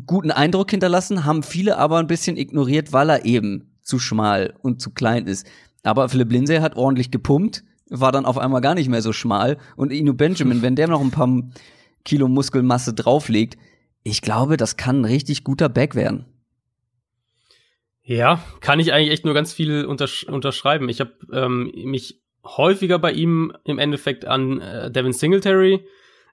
guten Eindruck hinterlassen, haben viele aber ein bisschen ignoriert, weil er eben zu schmal und zu klein ist. Aber Philipp Lindsay hat ordentlich gepumpt, war dann auf einmal gar nicht mehr so schmal. Und Inu Benjamin, wenn der noch ein paar Kilo Muskelmasse drauflegt, ich glaube, das kann ein richtig guter Back werden. Ja, kann ich eigentlich echt nur ganz viel untersch unterschreiben. Ich habe ähm, mich häufiger bei ihm im Endeffekt an äh, Devin Singletary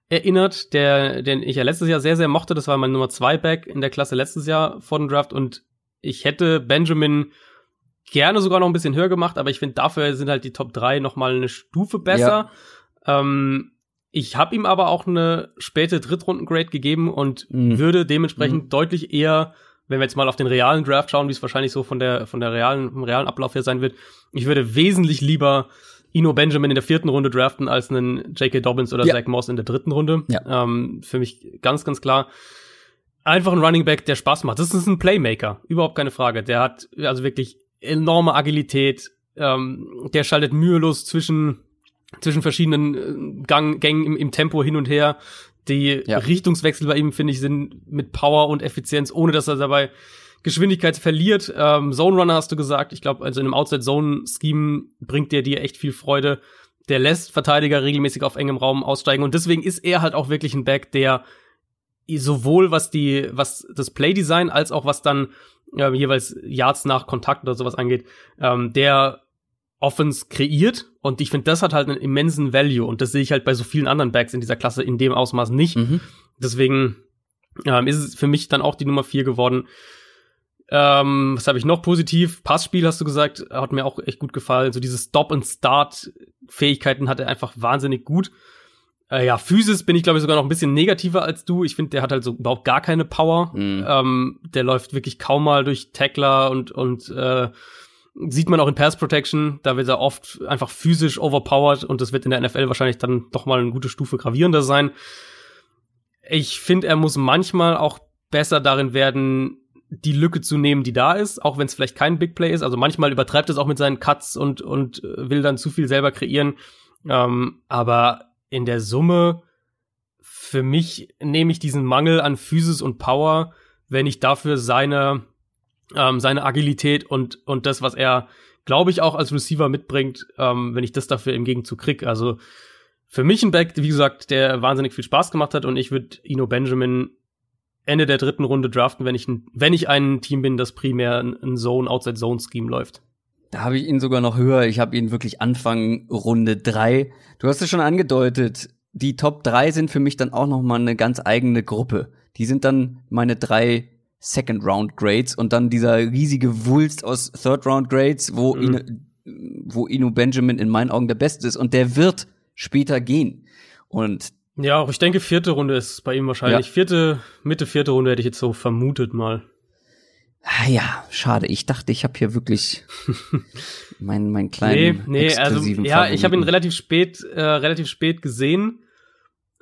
erinnert, der, den ich ja letztes Jahr sehr, sehr mochte. Das war mein Nummer zwei Back in der Klasse letztes Jahr vor dem Draft und ich hätte Benjamin gerne sogar noch ein bisschen höher gemacht, aber ich finde, dafür sind halt die Top 3 noch mal eine Stufe besser. Ähm, Ich habe ihm aber auch eine späte Drittrunden-Grade gegeben und mhm. würde dementsprechend mhm. deutlich eher, wenn wir jetzt mal auf den realen Draft schauen, wie es wahrscheinlich so von der, von der realen, vom realen Ablauf her sein wird, ich würde wesentlich lieber Ino Benjamin in der vierten Runde draften als einen J.K. Dobbins oder ja. Zach Moss in der dritten Runde. Ja. Ähm, für mich ganz, ganz klar. Einfach ein Running Back, der Spaß macht. Das ist ein Playmaker, überhaupt keine Frage. Der hat also wirklich enorme Agilität. Ähm, der schaltet mühelos zwischen zwischen verschiedenen äh, Gang, Gängen im, im Tempo hin und her. Die ja. Richtungswechsel bei ihm, finde ich, sind mit Power und Effizienz, ohne dass er dabei Geschwindigkeit verliert. Ähm, Zone Runner hast du gesagt. Ich glaube, also in einem Outside-Zone-Scheme bringt der dir echt viel Freude. Der lässt Verteidiger regelmäßig auf engem Raum aussteigen und deswegen ist er halt auch wirklich ein Back, der sowohl was die, was das Playdesign als auch was dann äh, jeweils Yards nach Kontakt oder sowas angeht, ähm, der Offense kreiert und ich finde, das hat halt einen immensen Value und das sehe ich halt bei so vielen anderen Backs in dieser Klasse in dem Ausmaß nicht. Mhm. Deswegen ähm, ist es für mich dann auch die Nummer vier geworden. Ähm, was habe ich noch positiv? Passspiel hast du gesagt, hat mir auch echt gut gefallen. So diese Stop-and-Start-Fähigkeiten hat er einfach wahnsinnig gut. Äh, ja, Physis bin ich, glaube ich, sogar noch ein bisschen negativer als du. Ich finde, der hat halt so überhaupt gar keine Power. Mhm. Ähm, der läuft wirklich kaum mal durch Tackler und, und äh, Sieht man auch in Pass Protection, da wird er oft einfach physisch overpowered und das wird in der NFL wahrscheinlich dann doch mal eine gute Stufe gravierender sein. Ich finde, er muss manchmal auch besser darin werden, die Lücke zu nehmen, die da ist, auch wenn es vielleicht kein Big Play ist. Also manchmal übertreibt es auch mit seinen Cuts und, und äh, will dann zu viel selber kreieren. Ähm, aber in der Summe, für mich nehme ich diesen Mangel an Physis und Power, wenn ich dafür seine ähm, seine Agilität und, und das, was er, glaube ich, auch als Receiver mitbringt, ähm, wenn ich das dafür im Gegenzug krieg. Also für mich ein Back, wie gesagt, der wahnsinnig viel Spaß gemacht hat und ich würde Ino Benjamin Ende der dritten Runde draften, wenn ich, ein, wenn ich ein Team bin, das primär ein Zone, Outside Zone Scheme läuft. Da habe ich ihn sogar noch höher. Ich habe ihn wirklich Anfang Runde drei. Du hast es schon angedeutet. Die Top drei sind für mich dann auch noch mal eine ganz eigene Gruppe. Die sind dann meine drei Second Round Grades und dann dieser riesige Wulst aus Third Round Grades, wo mhm. Inu, wo Inu Benjamin in meinen Augen der Beste ist und der wird später gehen. Und ja, auch ich denke, vierte Runde ist bei ihm wahrscheinlich. Ja. Vierte, Mitte vierte Runde hätte ich jetzt so vermutet mal. Ah, ja, schade. Ich dachte, ich habe hier wirklich meinen mein kleinen nee, nee, also ja, ich habe ihn relativ spät, äh, relativ spät gesehen.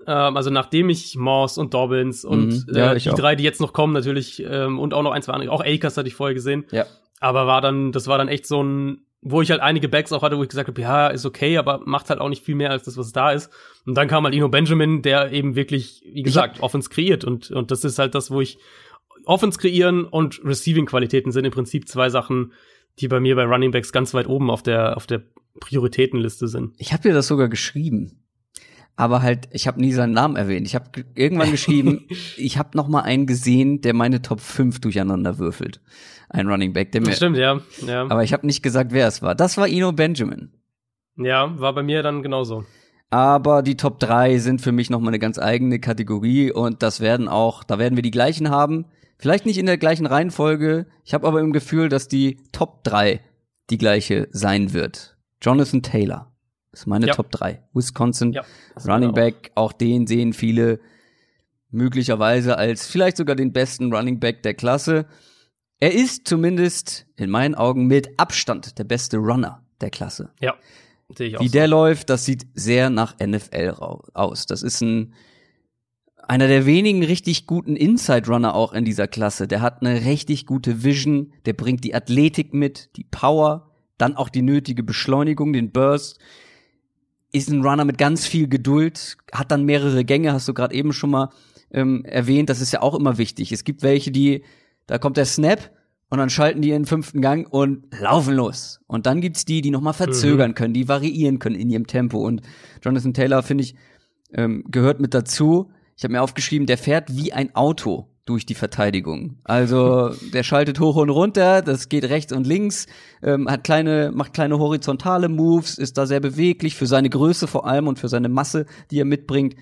Ähm, also nachdem ich Morse und Dobbins und mhm. ja, äh, die auch. drei, die jetzt noch kommen, natürlich, ähm, und auch noch ein, zwei andere, auch Akers hatte ich vorher gesehen. Ja. Aber war dann, das war dann echt so ein, wo ich halt einige Backs auch hatte, wo ich gesagt habe, ja, ist okay, aber macht halt auch nicht viel mehr als das, was da ist. Und dann kam halt Ino Benjamin, der eben wirklich, wie gesagt, Offense kreiert. Und, und das ist halt das, wo ich Offense kreieren und Receiving-Qualitäten sind im Prinzip zwei Sachen, die bei mir bei Running Backs ganz weit oben auf der, auf der Prioritätenliste sind. Ich habe dir das sogar geschrieben aber halt, ich habe nie seinen Namen erwähnt. Ich habe irgendwann geschrieben, ich habe noch mal einen gesehen, der meine Top 5 durcheinander würfelt. Ein Running Back, der mir. Stimmt, ja. ja. Aber ich habe nicht gesagt, wer es war. Das war Ino Benjamin. Ja, war bei mir dann genauso. Aber die Top 3 sind für mich noch mal eine ganz eigene Kategorie und das werden auch, da werden wir die gleichen haben. Vielleicht nicht in der gleichen Reihenfolge. Ich habe aber im Gefühl, dass die Top 3 die gleiche sein wird. Jonathan Taylor. Das ist meine ja. Top 3. Wisconsin, ja, Running Back, auch den sehen viele möglicherweise als vielleicht sogar den besten Running Back der Klasse. Er ist zumindest in meinen Augen mit Abstand der beste Runner der Klasse. Ja, sehe ich auch. Wie so. der läuft, das sieht sehr nach NFL aus. Das ist ein einer der wenigen richtig guten Inside Runner auch in dieser Klasse. Der hat eine richtig gute Vision, der bringt die Athletik mit, die Power, dann auch die nötige Beschleunigung, den Burst ist ein Runner mit ganz viel Geduld, hat dann mehrere Gänge, hast du gerade eben schon mal ähm, erwähnt. Das ist ja auch immer wichtig. Es gibt welche, die, da kommt der Snap und dann schalten die in den fünften Gang und laufen los. Und dann gibt's die, die noch mal verzögern mhm. können, die variieren können in ihrem Tempo. Und Jonathan Taylor, finde ich, ähm, gehört mit dazu. Ich habe mir aufgeschrieben, der fährt wie ein Auto durch die Verteidigung. Also der schaltet hoch und runter, das geht rechts und links, ähm, hat kleine, macht kleine horizontale Moves, ist da sehr beweglich für seine Größe vor allem und für seine Masse, die er mitbringt.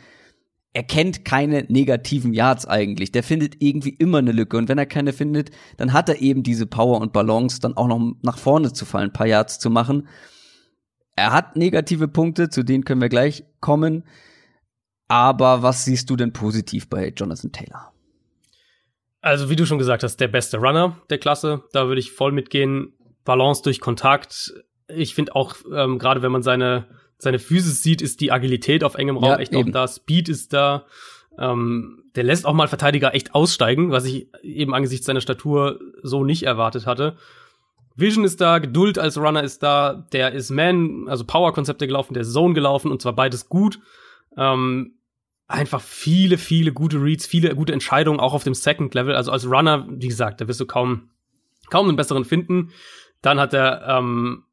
Er kennt keine negativen Yards eigentlich. Der findet irgendwie immer eine Lücke. Und wenn er keine findet, dann hat er eben diese Power und Balance, dann auch noch nach vorne zu fallen, ein paar Yards zu machen. Er hat negative Punkte, zu denen können wir gleich kommen. Aber was siehst du denn positiv bei Jonathan Taylor? Also, wie du schon gesagt hast, der beste Runner der Klasse. Da würde ich voll mitgehen. Balance durch Kontakt. Ich finde auch, ähm, gerade wenn man seine, seine Physis sieht, ist die Agilität auf engem Raum ja, echt eben. auch da. Speed ist da. Ähm, der lässt auch mal Verteidiger echt aussteigen, was ich eben angesichts seiner Statur so nicht erwartet hatte. Vision ist da, Geduld als Runner ist da, der ist Man, also Power-Konzepte gelaufen, der ist Zone gelaufen und zwar beides gut. Ähm, einfach viele, viele gute Reads, viele gute Entscheidungen, auch auf dem Second Level. Also als Runner, wie gesagt, da wirst du kaum, kaum einen besseren finden. Dann hat er ähm,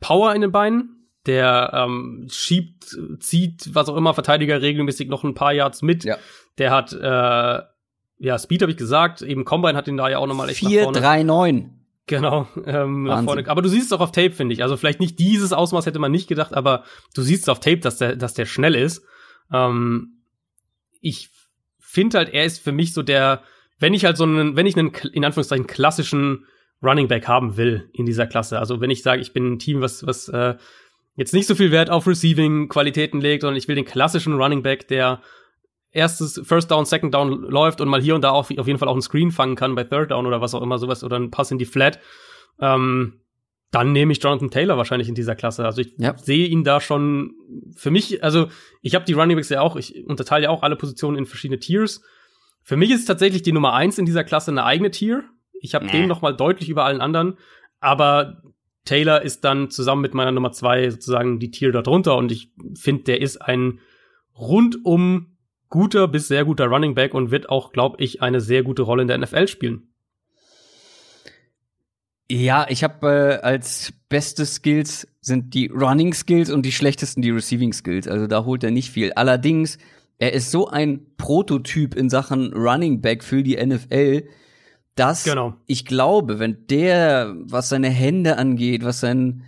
Power in den Beinen, der ähm, schiebt, zieht, was auch immer, Verteidiger regelmäßig noch ein paar Yards mit. Ja. Der hat, äh, ja, Speed habe ich gesagt, eben Combine hat ihn da ja auch nochmal echt 4, nach vorne. 3, 9. Genau, ähm, nach vorne. Aber du siehst es auch auf Tape, finde ich. Also vielleicht nicht dieses Ausmaß hätte man nicht gedacht, aber du siehst es auf Tape, dass der, dass der schnell ist. Ähm, ich finde halt, er ist für mich so der, wenn ich halt so einen, wenn ich einen, in Anführungszeichen, klassischen Running Back haben will in dieser Klasse. Also wenn ich sage, ich bin ein Team, was, was äh, jetzt nicht so viel Wert auf Receiving-Qualitäten legt, sondern ich will den klassischen Running Back, der erstes First Down, Second Down läuft und mal hier und da auch auf jeden Fall auch einen Screen fangen kann bei Third Down oder was auch immer sowas oder einen Pass in die Flat, ähm, dann nehme ich Jonathan Taylor wahrscheinlich in dieser Klasse. Also ich ja. sehe ihn da schon für mich, also ich habe die Running Backs ja auch, ich unterteile ja auch alle Positionen in verschiedene Tiers. Für mich ist tatsächlich die Nummer eins in dieser Klasse eine eigene Tier. Ich habe nee. den noch mal deutlich über allen anderen, aber Taylor ist dann zusammen mit meiner Nummer zwei sozusagen die Tier darunter und ich finde, der ist ein rundum guter bis sehr guter Running Back und wird auch, glaube ich, eine sehr gute Rolle in der NFL spielen. Ja, ich habe äh, als beste Skills sind die Running Skills und die schlechtesten die Receiving Skills. Also da holt er nicht viel. Allerdings, er ist so ein Prototyp in Sachen Running Back für die NFL, dass genau. ich glaube, wenn der, was seine Hände angeht, was sein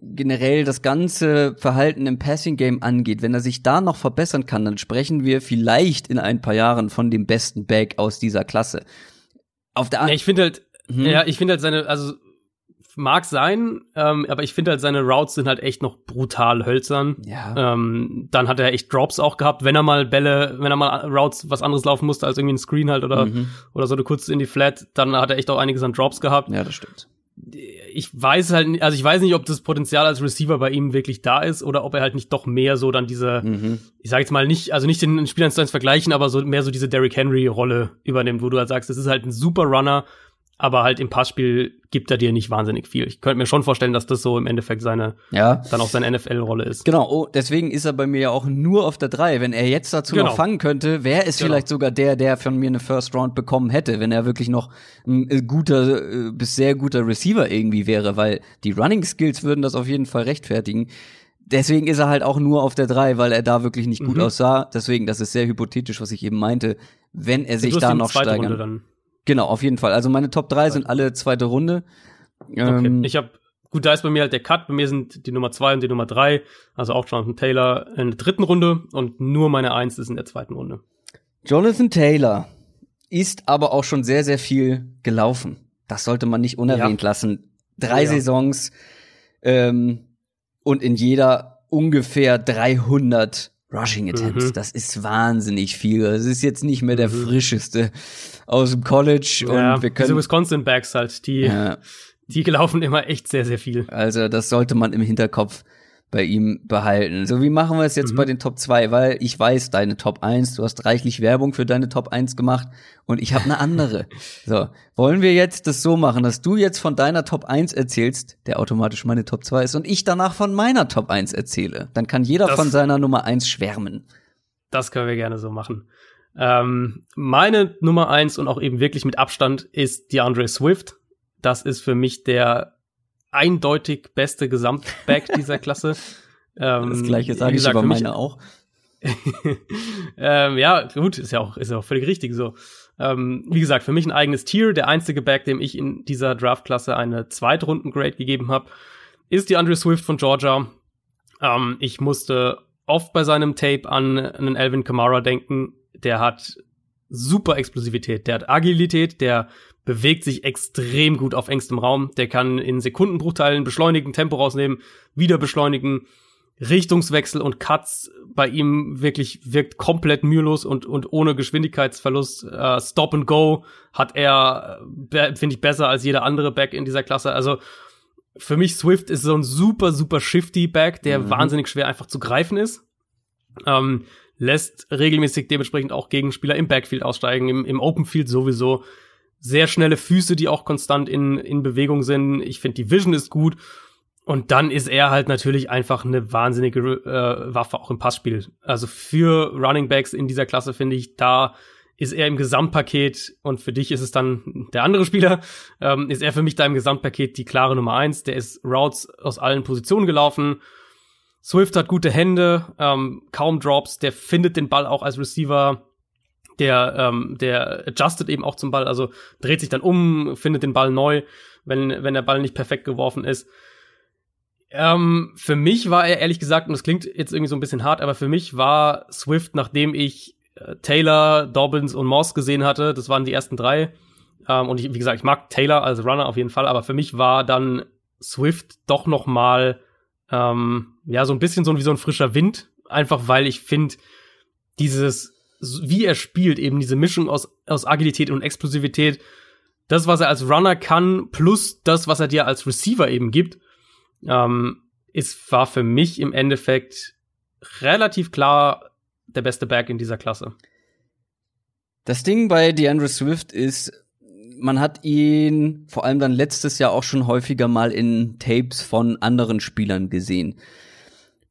generell das ganze Verhalten im Passing Game angeht, wenn er sich da noch verbessern kann, dann sprechen wir vielleicht in ein paar Jahren von dem besten Back aus dieser Klasse. Auf der ja, ich finde halt, hm. ja, ich finde halt seine, also mag sein, ähm, aber ich finde halt seine Routes sind halt echt noch brutal hölzern. Ja. Ähm, dann hat er echt Drops auch gehabt, wenn er mal Bälle, wenn er mal Routes was anderes laufen musste als irgendwie ein Screen halt oder mhm. oder so eine kurz in die Flat, dann hat er echt auch einiges an Drops gehabt. Ja, das stimmt ich weiß halt, also ich weiß nicht, ob das Potenzial als Receiver bei ihm wirklich da ist oder ob er halt nicht doch mehr so dann diese, mhm. ich sage jetzt mal nicht, also nicht den Spieler zu vergleichen, aber so mehr so diese Derrick Henry Rolle übernimmt, wo du halt sagst, das ist halt ein super Runner, aber halt im Passspiel gibt er dir nicht wahnsinnig viel. Ich könnte mir schon vorstellen, dass das so im Endeffekt seine, ja. dann auch seine NFL-Rolle ist. Genau, oh, deswegen ist er bei mir ja auch nur auf der 3. Wenn er jetzt dazu genau. noch fangen könnte, wäre es genau. vielleicht sogar der, der von mir eine First Round bekommen hätte, wenn er wirklich noch ein äh, guter äh, bis sehr guter Receiver irgendwie wäre, weil die Running Skills würden das auf jeden Fall rechtfertigen. Deswegen ist er halt auch nur auf der 3, weil er da wirklich nicht gut mhm. aussah. Deswegen, das ist sehr hypothetisch, was ich eben meinte. Wenn er sich da noch steigern. Genau, auf jeden Fall. Also meine Top 3 sind alle zweite Runde. Ähm, okay. Ich habe gut, da ist bei mir halt der Cut. Bei mir sind die Nummer 2 und die Nummer 3, also auch Jonathan Taylor in der dritten Runde und nur meine 1 ist in der zweiten Runde. Jonathan Taylor ist aber auch schon sehr, sehr viel gelaufen. Das sollte man nicht unerwähnt ja. lassen. Drei ja. Saisons ähm, und in jeder ungefähr 300 Rushing Attempts. Mhm. Das ist wahnsinnig viel. Das ist jetzt nicht mehr der mhm. frischeste aus dem College. Ja, und wir können. Diese Wisconsin Backs halt, die, ja. die laufen immer echt sehr, sehr viel. Also, das sollte man im Hinterkopf bei ihm behalten. So, wie machen wir es jetzt mhm. bei den Top 2? Weil ich weiß, deine Top 1, du hast reichlich Werbung für deine Top 1 gemacht und ich habe eine andere. so, wollen wir jetzt das so machen, dass du jetzt von deiner Top 1 erzählst, der automatisch meine Top 2 ist, und ich danach von meiner Top 1 erzähle? Dann kann jeder das, von seiner Nummer 1 schwärmen. Das können wir gerne so machen. Ähm, meine Nummer 1 und auch eben wirklich mit Abstand ist DeAndre Swift. Das ist für mich der eindeutig beste Gesamtback dieser Klasse. Ähm, das gleiche sage ich über meine auch. ähm, ja, gut, ist ja auch, ist ja auch völlig richtig so. Ähm, wie gesagt, für mich ein eigenes Tier. Der einzige Back, dem ich in dieser Draftklasse eine Zweitrunden-Grade gegeben habe, ist die Andrew Swift von Georgia. Ähm, ich musste oft bei seinem Tape an einen Alvin Kamara denken. Der hat super Explosivität, der hat Agilität, der bewegt sich extrem gut auf engstem Raum. Der kann in Sekundenbruchteilen beschleunigen, Tempo rausnehmen, wieder beschleunigen. Richtungswechsel und Cuts bei ihm wirklich wirkt komplett mühelos und, und ohne Geschwindigkeitsverlust. Äh, Stop and Go hat er, äh, finde ich, besser als jeder andere Back in dieser Klasse. Also für mich Swift ist so ein super, super shifty Back, der mhm. wahnsinnig schwer einfach zu greifen ist. Ähm, lässt regelmäßig dementsprechend auch Gegenspieler im Backfield aussteigen, im, im Open Field sowieso. Sehr schnelle Füße, die auch konstant in, in Bewegung sind. Ich finde, die Vision ist gut. Und dann ist er halt natürlich einfach eine wahnsinnige äh, Waffe auch im Passspiel. Also für Running Backs in dieser Klasse finde ich, da ist er im Gesamtpaket und für dich ist es dann der andere Spieler, ähm, ist er für mich da im Gesamtpaket die klare Nummer eins. Der ist Routes aus allen Positionen gelaufen. Swift hat gute Hände, ähm, kaum Drops, der findet den Ball auch als Receiver, der, ähm, der adjustet eben auch zum Ball, also dreht sich dann um, findet den Ball neu, wenn, wenn der Ball nicht perfekt geworfen ist. Ähm, für mich war er ehrlich gesagt, und das klingt jetzt irgendwie so ein bisschen hart, aber für mich war Swift, nachdem ich äh, Taylor, Dobbins und Moss gesehen hatte, das waren die ersten drei. Ähm, und ich, wie gesagt, ich mag Taylor als Runner auf jeden Fall, aber für mich war dann Swift doch noch mal ähm, ja so ein bisschen so wie so ein frischer Wind, einfach weil ich finde dieses wie er spielt, eben diese Mischung aus aus Agilität und Explosivität, das was er als Runner kann plus das was er dir als Receiver eben gibt ähm, ist, war für mich im Endeffekt relativ klar der beste Back in dieser Klasse. Das Ding bei DeAndre Swift ist, man hat ihn vor allem dann letztes Jahr auch schon häufiger mal in Tapes von anderen Spielern gesehen.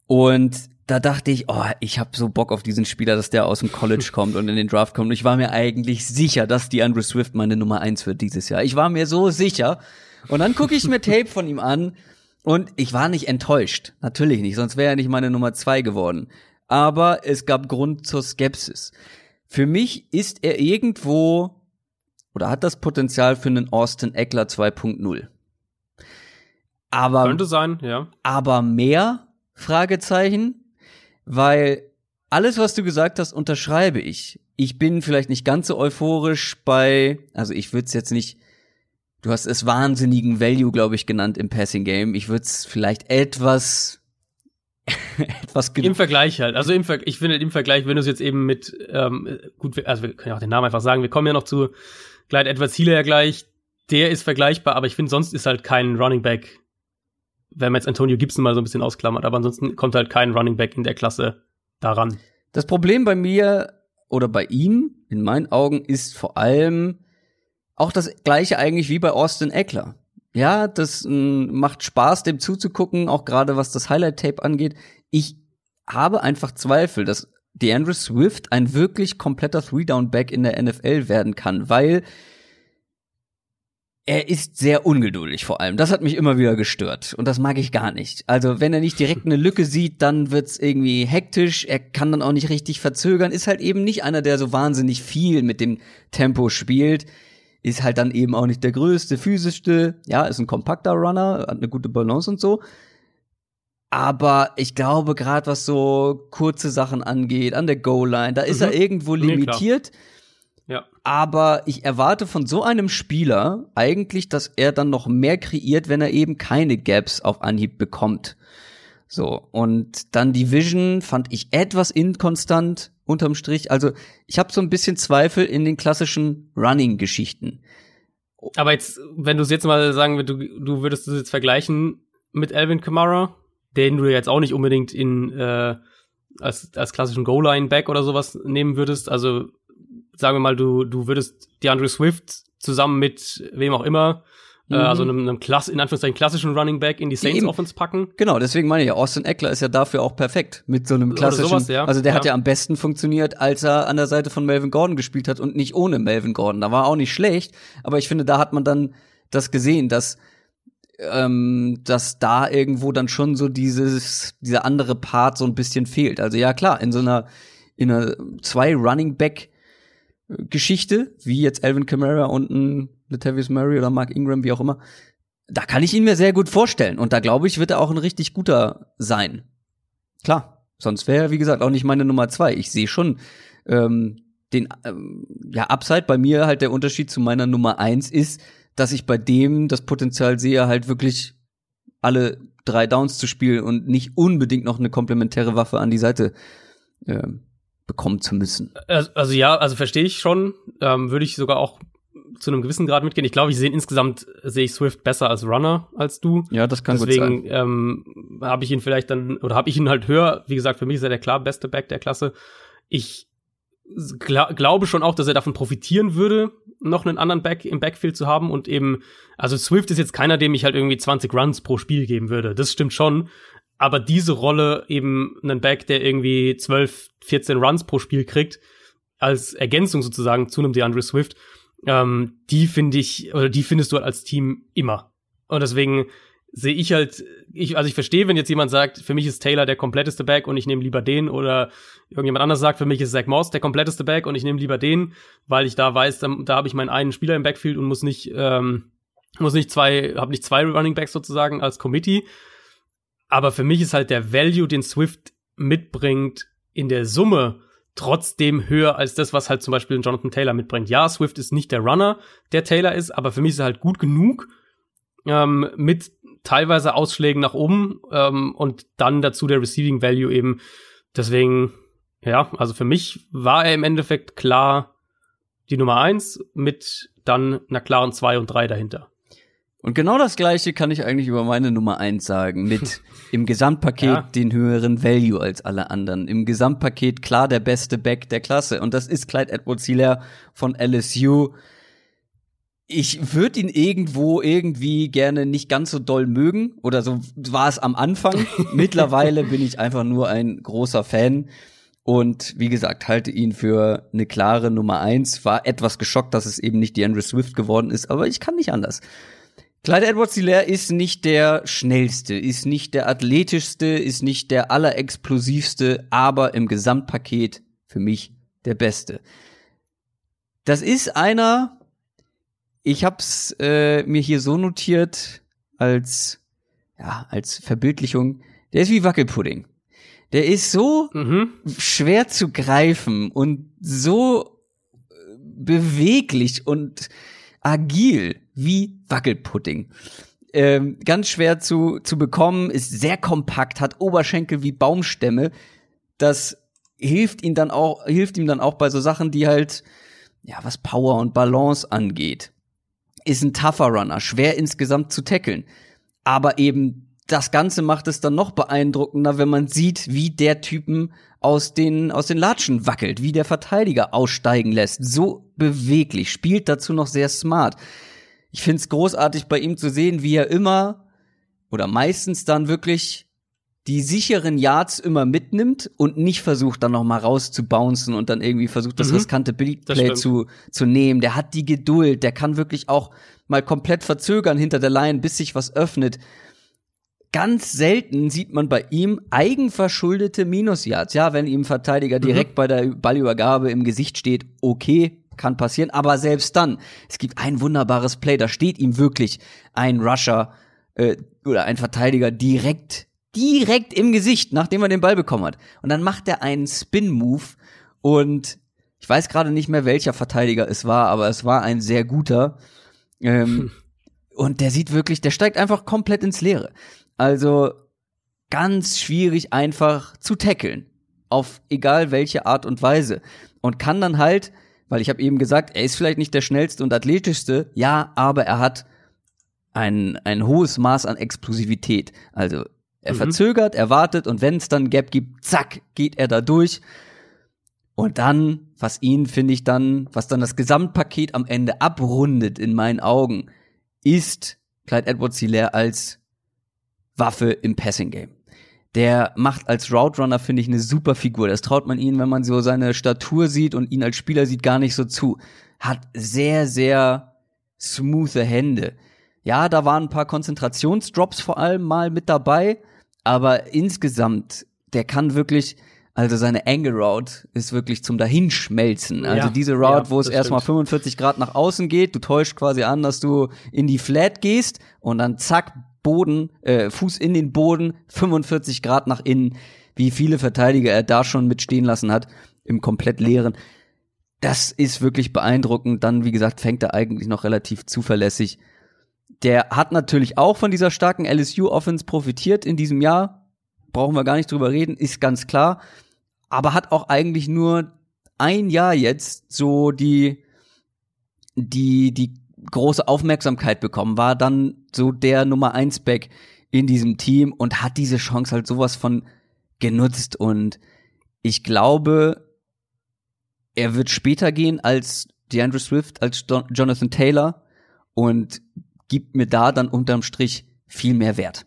Und da dachte ich, oh, ich habe so Bock auf diesen Spieler, dass der aus dem College kommt und in den Draft kommt. Und ich war mir eigentlich sicher, dass DeAndre Swift meine Nummer eins wird dieses Jahr. Ich war mir so sicher. Und dann gucke ich mir Tape von ihm an und ich war nicht enttäuscht. Natürlich nicht, sonst wäre er nicht meine Nummer zwei geworden. Aber es gab Grund zur Skepsis. Für mich ist er irgendwo oder hat das Potenzial für einen Austin Eckler 2.0. Aber könnte sein, ja. Aber mehr Fragezeichen, weil alles, was du gesagt hast, unterschreibe ich. Ich bin vielleicht nicht ganz so euphorisch bei, also ich würde es jetzt nicht Du hast es wahnsinnigen Value, glaube ich, genannt im Passing Game. Ich würde es vielleicht etwas etwas im Vergleich halt. Also im Ver ich finde im Vergleich, wenn du es jetzt eben mit ähm, gut, also wir können ja auch den Namen einfach sagen. Wir kommen ja noch zu Gleit Edwards Hiele ja gleich. Der ist vergleichbar, aber ich finde sonst ist halt kein Running Back, wenn man jetzt Antonio Gibson mal so ein bisschen ausklammert, aber ansonsten kommt halt kein Running Back in der Klasse daran. Das Problem bei mir oder bei ihm in meinen Augen ist vor allem auch das gleiche eigentlich wie bei Austin Eckler. Ja, das mh, macht Spaß, dem zuzugucken, auch gerade was das Highlight-Tape angeht. Ich habe einfach Zweifel, dass DeAndre Swift ein wirklich kompletter Three-Down-Back in der NFL werden kann, weil er ist sehr ungeduldig vor allem. Das hat mich immer wieder gestört und das mag ich gar nicht. Also wenn er nicht direkt eine Lücke sieht, dann wird's irgendwie hektisch. Er kann dann auch nicht richtig verzögern. Ist halt eben nicht einer, der so wahnsinnig viel mit dem Tempo spielt ist halt dann eben auch nicht der größte, physischste, ja, ist ein kompakter Runner, hat eine gute Balance und so. Aber ich glaube, gerade was so kurze Sachen angeht, an der Goal-Line, da ist mhm. er irgendwo limitiert. Nee, ja. Aber ich erwarte von so einem Spieler eigentlich, dass er dann noch mehr kreiert, wenn er eben keine Gaps auf Anhieb bekommt. So, und dann die Vision fand ich etwas inkonstant unterm Strich. Also ich habe so ein bisschen Zweifel in den klassischen Running-Geschichten. Aber jetzt, wenn du es jetzt mal sagen würdest, du, du würdest es jetzt vergleichen mit Alvin Kamara, den du jetzt auch nicht unbedingt in äh, als, als klassischen Goal-Line-Back oder sowas nehmen würdest. Also sagen wir mal, du, du würdest DeAndre Swift zusammen mit wem auch immer äh, mhm. also einem, einem Klass in Anführungszeichen klassischen Running Back in die Saints Eben. Offense packen. Genau, deswegen meine ich ja, Austin Eckler ist ja dafür auch perfekt mit so einem klassischen. Sowas, ja. Also der ja. hat ja am besten funktioniert, als er an der Seite von Melvin Gordon gespielt hat und nicht ohne Melvin Gordon. Da war auch nicht schlecht, aber ich finde, da hat man dann das gesehen, dass ähm, dass da irgendwo dann schon so dieses dieser andere Part so ein bisschen fehlt. Also ja klar, in so einer in einer zwei Running Back Geschichte, wie jetzt Alvin Kamara und ein Latavius Murray oder Mark Ingram, wie auch immer, da kann ich ihn mir sehr gut vorstellen. Und da glaube ich, wird er auch ein richtig guter sein. Klar, sonst wäre er, wie gesagt, auch nicht meine Nummer zwei. Ich sehe schon ähm, den, ähm, ja, Upside bei mir halt der Unterschied zu meiner Nummer eins ist, dass ich bei dem das Potenzial sehe, halt wirklich alle drei Downs zu spielen und nicht unbedingt noch eine komplementäre Waffe an die Seite äh, bekommen zu müssen. Also, also ja, also verstehe ich schon. Ähm, Würde ich sogar auch zu einem gewissen Grad mitgehen. Ich glaube, ich sehe insgesamt sehe ich Swift besser als Runner als du. Ja, das kann Deswegen, gut sein. ähm, habe ich ihn vielleicht dann oder habe ich ihn halt höher. Wie gesagt, für mich ist er der klar beste Back der Klasse. Ich gl glaube schon auch, dass er davon profitieren würde, noch einen anderen Back im Backfield zu haben und eben, also Swift ist jetzt keiner, dem ich halt irgendwie 20 Runs pro Spiel geben würde. Das stimmt schon. Aber diese Rolle eben einen Back, der irgendwie 12, 14 Runs pro Spiel kriegt, als Ergänzung sozusagen zu einem DeAndre Swift, ähm, die finde ich, oder die findest du halt als Team immer. Und deswegen sehe ich halt, ich, also ich verstehe, wenn jetzt jemand sagt, für mich ist Taylor der kompletteste Back und ich nehme lieber den oder irgendjemand anders sagt, für mich ist Zach Moss der kompletteste Back und ich nehme lieber den, weil ich da weiß, da, da habe ich meinen einen Spieler im Backfield und muss nicht, ähm, muss nicht zwei, habe nicht zwei Running Backs sozusagen als Committee. Aber für mich ist halt der Value, den Swift mitbringt, in der Summe trotzdem höher als das, was halt zum Beispiel Jonathan Taylor mitbringt. Ja, Swift ist nicht der Runner, der Taylor ist, aber für mich ist er halt gut genug, ähm, mit teilweise Ausschlägen nach oben ähm, und dann dazu der Receiving Value eben. Deswegen, ja, also für mich war er im Endeffekt klar die Nummer eins mit dann einer klaren zwei und drei dahinter. Und genau das gleiche kann ich eigentlich über meine Nummer eins sagen. Mit im Gesamtpaket Ja. den höheren Value als alle anderen. Im Gesamtpaket klar der beste Back der Klasse. Und das ist Clyde Edwards Hilaire von LSU. Ich würde ihn irgendwo irgendwie gerne nicht ganz so doll mögen. Oder so war es am Anfang. Mittlerweile bin ich einfach nur ein großer Fan. Und wie gesagt, halte ihn für eine klare Nummer eins. War etwas geschockt, dass es eben nicht DeAndre Swift geworden ist, aber ich kann nicht anders. Clyde Edwards Hilaire ist nicht der schnellste, ist nicht der athletischste, ist nicht der allerexplosivste, aber im Gesamtpaket für mich der beste. Das ist einer, ich hab's äh, mir hier so notiert als ja, als Verbildlichung, der ist wie Wackelpudding. Der ist so Mhm. schwer zu greifen und so äh, beweglich und agil wie Wackelpudding. Ähm, ganz schwer zu, zu bekommen, ist sehr kompakt, hat Oberschenkel wie Baumstämme. Das hilft ihm dann auch, hilft ihm dann auch bei so Sachen, die halt, ja, was Power und Balance angeht. Ist ein tougher Runner, schwer insgesamt zu tackeln. Aber eben das Ganze macht es dann noch beeindruckender, wenn man sieht, wie der Typen aus den, aus den Latschen wackelt, wie der Verteidiger aussteigen lässt. So beweglich, spielt dazu noch sehr smart. Ich find's großartig bei ihm zu sehen, wie er immer oder meistens dann wirklich die sicheren Yards immer mitnimmt und nicht versucht, dann noch mal rauszubouncen und dann irgendwie versucht, das Mhm. riskante Big Play zu, zu nehmen. Der hat die Geduld, der kann wirklich auch mal komplett verzögern hinter der Line, bis sich was öffnet. Ganz selten sieht man bei ihm eigenverschuldete Minusyards. Ja, wenn ihm Verteidiger direkt bei der Ballübergabe im Gesicht steht, okay, kann passieren, aber selbst dann, es gibt ein wunderbares Play, da steht ihm wirklich ein Rusher äh, oder ein Verteidiger direkt, direkt im Gesicht, nachdem er den Ball bekommen hat. Und dann macht er einen Spin-Move und ich weiß gerade nicht mehr, welcher Verteidiger es war, aber es war ein sehr guter. Ähm, und der sieht wirklich, der steigt einfach komplett ins Leere. Also ganz schwierig einfach zu tackeln. Auf egal welche Art und Weise. Und kann dann halt, weil ich habe eben gesagt, er ist vielleicht nicht der schnellste und athletischste, ja, aber er hat ein, ein hohes Maß an Explosivität. Also er Mhm. verzögert, er wartet und wenn es dann Gap gibt, zack, geht er da durch. Und dann, was ihn, finde ich dann, was dann das Gesamtpaket am Ende abrundet in meinen Augen, ist Clyde Edwards Hilaire als Waffe im Passing Game. Der macht als Route Runner, finde ich, eine super Figur. Das traut man ihm, wenn man so seine Statur sieht und ihn als Spieler sieht, gar nicht so zu. Hat sehr, sehr smoothe Hände. Ja, da waren ein paar Konzentrationsdrops vor allem mal mit dabei, aber insgesamt, der kann wirklich, also seine Angle Route ist wirklich zum Dahinschmelzen. Also Ja, diese Route, ja, wo es erstmal stimmt. 45 Grad nach außen geht, du täuschst quasi an, dass du in die Flat gehst und dann zack, Boden, äh, Fuß in den Boden, 45 Grad nach innen, wie viele Verteidiger er da schon mit stehen lassen hat, im komplett leeren. Das ist wirklich beeindruckend. Dann, wie gesagt, fängt er eigentlich noch relativ zuverlässig. der hat natürlich auch von dieser starken LSU-Offense profitiert in diesem Jahr. Brauchen wir gar nicht drüber reden, ist ganz klar. Aber hat auch eigentlich nur ein Jahr jetzt so die, die, die große Aufmerksamkeit bekommen, war dann so der Nummer eins Back in diesem Team und hat diese Chance halt sowas von genutzt und ich glaube, er wird später gehen als DeAndre Swift, als Jonathan Taylor und gibt mir da dann unterm Strich viel mehr Wert.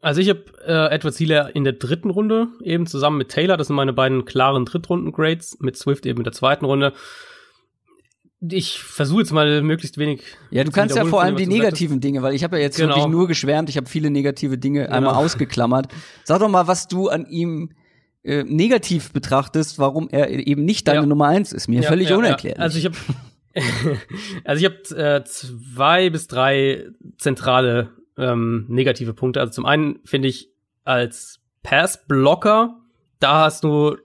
Also ich habe äh, Edward Sealer in der dritten Runde eben zusammen mit Taylor. Das sind meine beiden klaren Drittrunden-Grades. Mit Swift eben in der zweiten Runde. Ich versuche jetzt mal möglichst wenig. Ja, du kannst ja vor allem die negativen Dinge, weil ich habe ja jetzt genau. wirklich nur geschwärmt. Ich habe viele negative Dinge genau. einmal ausgeklammert. Sag doch mal, was du an ihm äh, negativ betrachtest, warum er eben nicht deine ja. Nummer eins ist. Mir ja, völlig ja, unerklärlich. Also ich habe also ich habe äh, zwei bis drei zentrale ähm, negative Punkte. Also zum einen finde ich als Pass-Blocker, da hast du,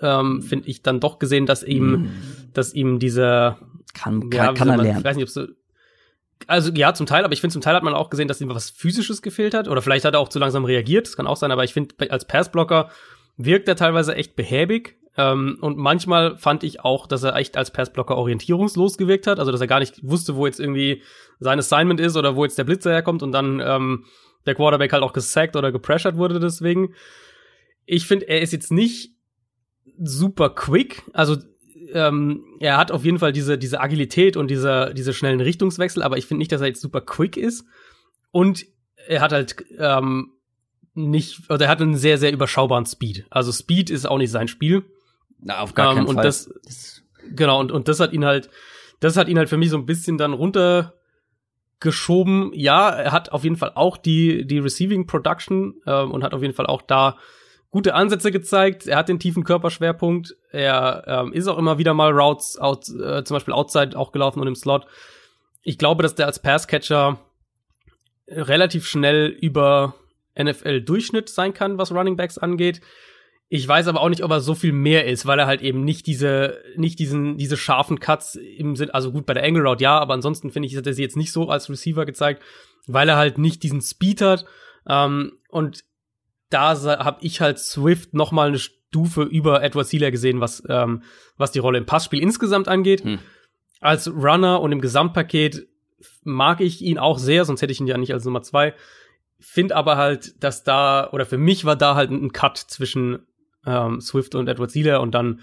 ähm, finde ich, dann doch gesehen, dass ihm, mm. dass ihm dieser kann, kann, ja, kann er man, lernen. Ich weiß nicht, ob so, also ja, zum Teil, aber ich finde, zum Teil hat man auch gesehen, dass ihm was Physisches gefehlt hat. Oder vielleicht hat er auch zu langsam reagiert, das kann auch sein, aber ich finde, als Passblocker wirkt er teilweise echt behäbig. Ähm, und manchmal fand ich auch, dass er echt als Passblocker orientierungslos gewirkt hat. Also, dass er gar nicht wusste, wo jetzt irgendwie sein Assignment ist oder wo jetzt der Blitzer herkommt und dann ähm, der Quarterback halt auch gesackt oder gepressured wurde deswegen. Ich finde, er ist jetzt nicht super quick. Also, ähm, er hat auf jeden Fall diese, diese Agilität und diese, diese schnellen Richtungswechsel, aber ich finde nicht, dass er jetzt super quick ist. Und er hat halt ähm, nicht, oder er hat einen sehr, sehr überschaubaren Speed. Also Speed ist auch nicht sein Spiel. Na, auf gar keinen und Fall. Das, genau, und, und das hat ihn halt, das hat ihn halt für mich so ein bisschen dann runtergeschoben. Ja, er hat auf jeden Fall auch die, die Receiving Production ähm, und hat auf jeden Fall auch da gute Ansätze gezeigt. Er hat den tiefen Körperschwerpunkt. Er ähm, ist auch immer wieder mal Routes, out, äh, zum Beispiel outside auch gelaufen und im Slot. Ich glaube, dass der als Passcatcher relativ schnell über NFL-Durchschnitt sein kann, was Running Backs angeht. Ich weiß aber auch nicht, ob er so viel mehr ist, weil er halt eben nicht diese, nicht diesen, diese scharfen Cuts im Sinn, also gut bei der Angle Route ja, aber ansonsten finde ich, hat er sie jetzt nicht so als Receiver gezeigt, weil er halt nicht diesen Speed hat. Ähm, und da habe ich halt Swift noch mal eine Stufe über Edward Sealer gesehen, was, ähm, was die Rolle im Passspiel insgesamt angeht. Hm. Als Runner und im Gesamtpaket mag ich ihn auch sehr, sonst hätte ich ihn ja nicht als Nummer zwei. Find aber halt, dass da, oder für mich war da halt ein Cut zwischen ähm, Swift und Edward Sealer und dann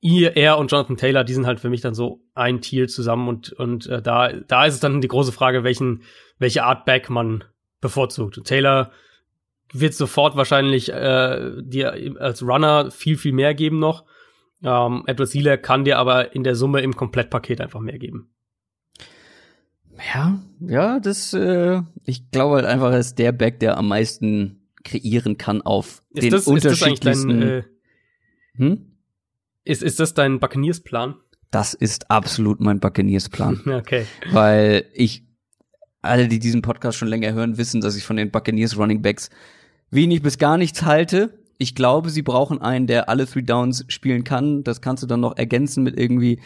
ihr, er und Jonathan Taylor, die sind halt für mich dann so ein Tier zusammen und, und äh, da, da ist es dann die große Frage, welchen, welche Art Back man bevorzugt. Und Taylor wird sofort wahrscheinlich äh, dir als Runner viel, viel mehr geben noch. Ähm, Edward Sealer kann dir aber in der Summe im Komplettpaket einfach mehr geben. Ja, ja, das, äh, ich glaube halt einfach, er ist der Back, der am meisten kreieren kann auf ist den das, unterschiedlichsten. Ist das, dein, äh, hm? ist, ist das dein Buccaneers-Plan? Das ist absolut mein Buccaneers-Plan. okay. Weil ich, alle, die diesen Podcast schon länger hören, wissen, dass ich von den Buccaneers Running Backs wenig bis gar nichts halte. Ich glaube, sie brauchen einen, der alle Three Downs spielen kann. Das kannst du dann noch ergänzen mit irgendwie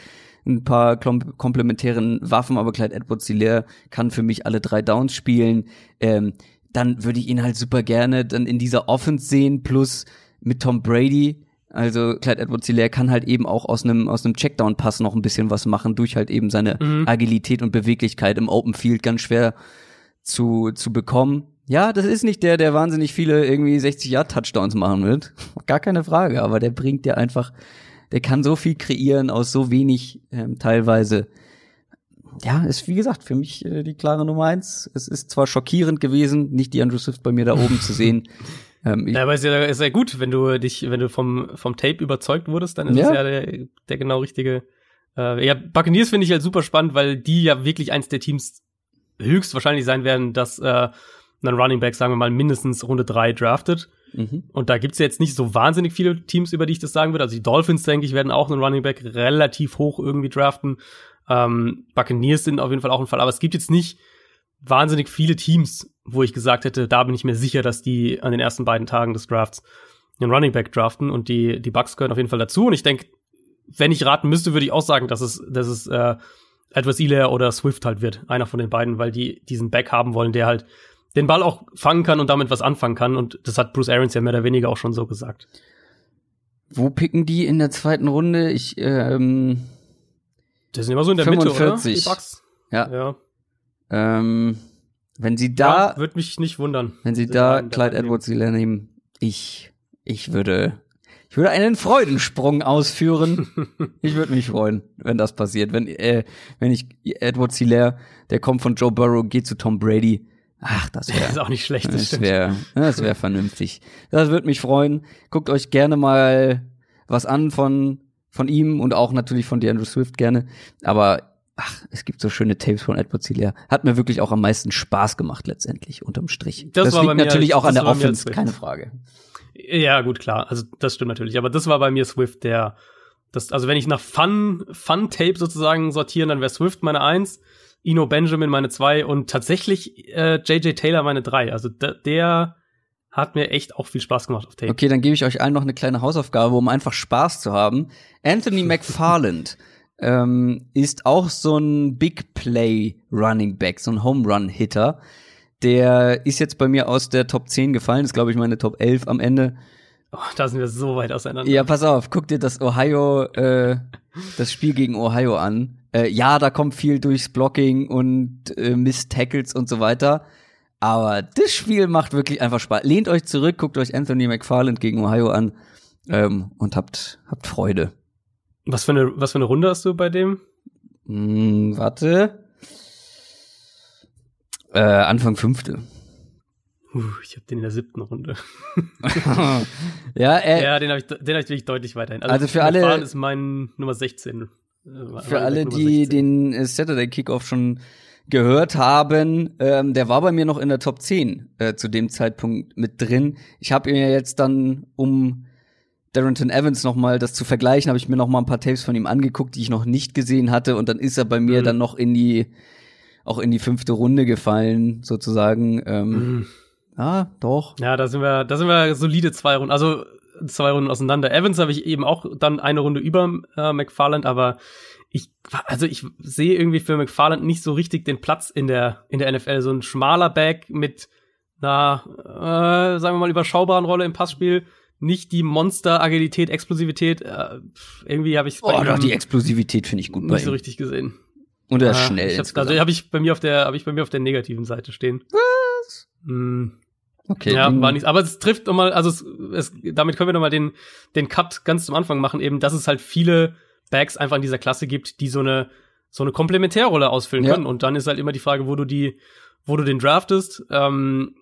ein paar komplementären Waffen, aber Clyde Edwards Hilaire kann für mich alle drei Downs spielen. Ähm, dann würde ich ihn halt super gerne dann in dieser Offense sehen, plus mit Tom Brady. Also Clyde Edwards Hilaire kann halt eben auch aus einem aus einem Checkdown-Pass noch ein bisschen was machen, durch halt eben seine mhm. Agilität und Beweglichkeit im Open Field ganz schwer zu, zu bekommen. Ja, das ist nicht der, der wahnsinnig viele irgendwie 60 Yard Touchdowns machen wird. Gar keine Frage, aber der bringt dir einfach, der kann so viel kreieren aus so wenig ähm, teilweise ja, ist wie gesagt für mich äh, die klare Nummer eins. Es ist zwar schockierend gewesen, nicht die Andrew Swift bei mir da oben zu sehen. Ähm, ja, aber ist ja, ist ja gut, wenn du dich, wenn du vom, vom Tape überzeugt wurdest, dann ist ja. es ja der, der genau richtige. Äh, ja, Buccaneers finde ich halt super spannend, weil die ja wirklich eins der Teams höchstwahrscheinlich sein werden, dass äh, ein Running Back, sagen wir mal, mindestens Runde drei draftet. Mhm. Und da gibt's ja jetzt nicht so wahnsinnig viele Teams, über die ich das sagen würde. Also die Dolphins, denke ich, werden auch einen Running Back relativ hoch irgendwie draften. Ähm, Buccaneers sind auf jeden Fall auch ein Fall, aber es gibt jetzt nicht wahnsinnig viele Teams, wo ich gesagt hätte, da bin ich mir sicher, dass die an den ersten beiden Tagen des Drafts einen Running Back draften und die, die Bucks gehören auf jeden Fall dazu. Und ich denke, wenn ich raten müsste, würde ich auch sagen, dass es, dass es äh, Edwards Elair oder Swift halt wird. Einer von den beiden, weil die diesen Back haben wollen, der halt den Ball auch fangen kann und damit was anfangen kann. Und das hat Bruce Arians ja mehr oder weniger auch schon so gesagt. Wo picken die in der zweiten Runde? Ich, ähm, Das sind immer so in der 45. Mitte, oder? Die Bucks. ja, Ja. ähm, wenn sie da, ja, würde mich nicht wundern. wenn sie da Clyde. Edwards Helaire nehmen, ich, ich würde, ich würde einen Freudensprung ausführen. ich würde mich freuen, wenn das passiert. Wenn, äh, wenn ich Edwards Hilaire, der kommt von Joe Burrow, geht zu Tom Brady. Ach, das Das ist wäre, auch nicht schlecht, das das wäre, das wäre vernünftig. Das würde mich freuen. Guckt euch gerne mal was an von, von ihm und auch natürlich von DeAndre Swift gerne. Aber, ach, es gibt so schöne Tapes von Edwards Hilaire. Hat mir wirklich auch am meisten Spaß gemacht letztendlich, unterm Strich. Das war bei liegt natürlich auch an das der Offense, keine Frage. Ja, gut, klar. Also das stimmt natürlich. Aber das war bei mir Swift, der das, also wenn ich nach Fun, Fun-Tape sozusagen sortieren, dann wäre Swift meine Eins, Ino Benjamin meine zwei und tatsächlich äh, JJ Taylor meine drei. Also der, hat mir echt auch viel Spaß gemacht auf Tape. Okay, dann gebe ich euch allen noch eine kleine Hausaufgabe, um einfach Spaß zu haben. Anthony McFarland ähm, ist auch so ein Big Play Running Back, so ein Home Run Hitter. Der ist jetzt bei mir aus der Top 10 gefallen, ist glaube ich meine Top 11 am Ende. Oh, da sind wir so weit auseinander. Ja, pass auf, guck dir das Ohio, äh, das Spiel gegen Ohio an. Äh, ja, da kommt viel durchs Blocking und äh, Miss Tackles und so weiter. Aber das Spiel macht wirklich einfach Spaß. Lehnt euch zurück, guckt euch Anthony McFarland gegen Ohio an ähm, und habt, habt Freude. Was für eine, was für eine Runde hast du bei dem? Hm, warte. Äh, Anfang fünfte. Uh, ich habe den in der siebten Runde. ja, er, ja, den habe ich, den hab ich wirklich deutlich weiterhin. Also für alle- McFarland ist mein Nummer 16. äh, Für alle, die 16. den äh, Saturday Kickoff schon gehört haben, ähm, der war bei mir noch in der Top 10 äh, zu dem Zeitpunkt mit drin. Ich habe mir jetzt dann, um Darrington Evans noch mal das zu vergleichen, habe ich mir noch mal ein paar Tapes von ihm angeguckt, die ich noch nicht gesehen hatte und dann ist er bei mir Mhm. dann noch in die auch in die fünfte Runde gefallen sozusagen. Ähm, Mhm. Ja, doch. Ja, da sind wir, da sind wir solide zwei Runden, also zwei Runden auseinander. Evans habe ich eben auch dann eine Runde über äh, McFarland, aber ich, also ich sehe irgendwie für McFarland nicht so richtig den Platz in der in der NFL. So ein schmaler Back mit einer, äh, sagen wir mal, überschaubaren Rolle im Passspiel. Nicht die Monster-Agilität, Explosivität. Äh, irgendwie habe ich Oh, doch, die Explosivität finde ich gut bei nicht so richtig gesehen. Und er ist Ah, schnell. Ich insgesamt. also habe ich bei mir auf der, habe ich bei mir auf der negativen Seite stehen. Was? Okay, ja, den- war nichts. Aber es trifft nochmal, also es, es, damit können wir nochmal den, den Cut ganz zum Anfang machen, eben, dass es halt viele Bags einfach in dieser Klasse gibt, die so eine, so eine Komplementärrolle ausfüllen Ja. können. Und dann ist halt immer die Frage, wo du die, wo du den draftest. Ähm,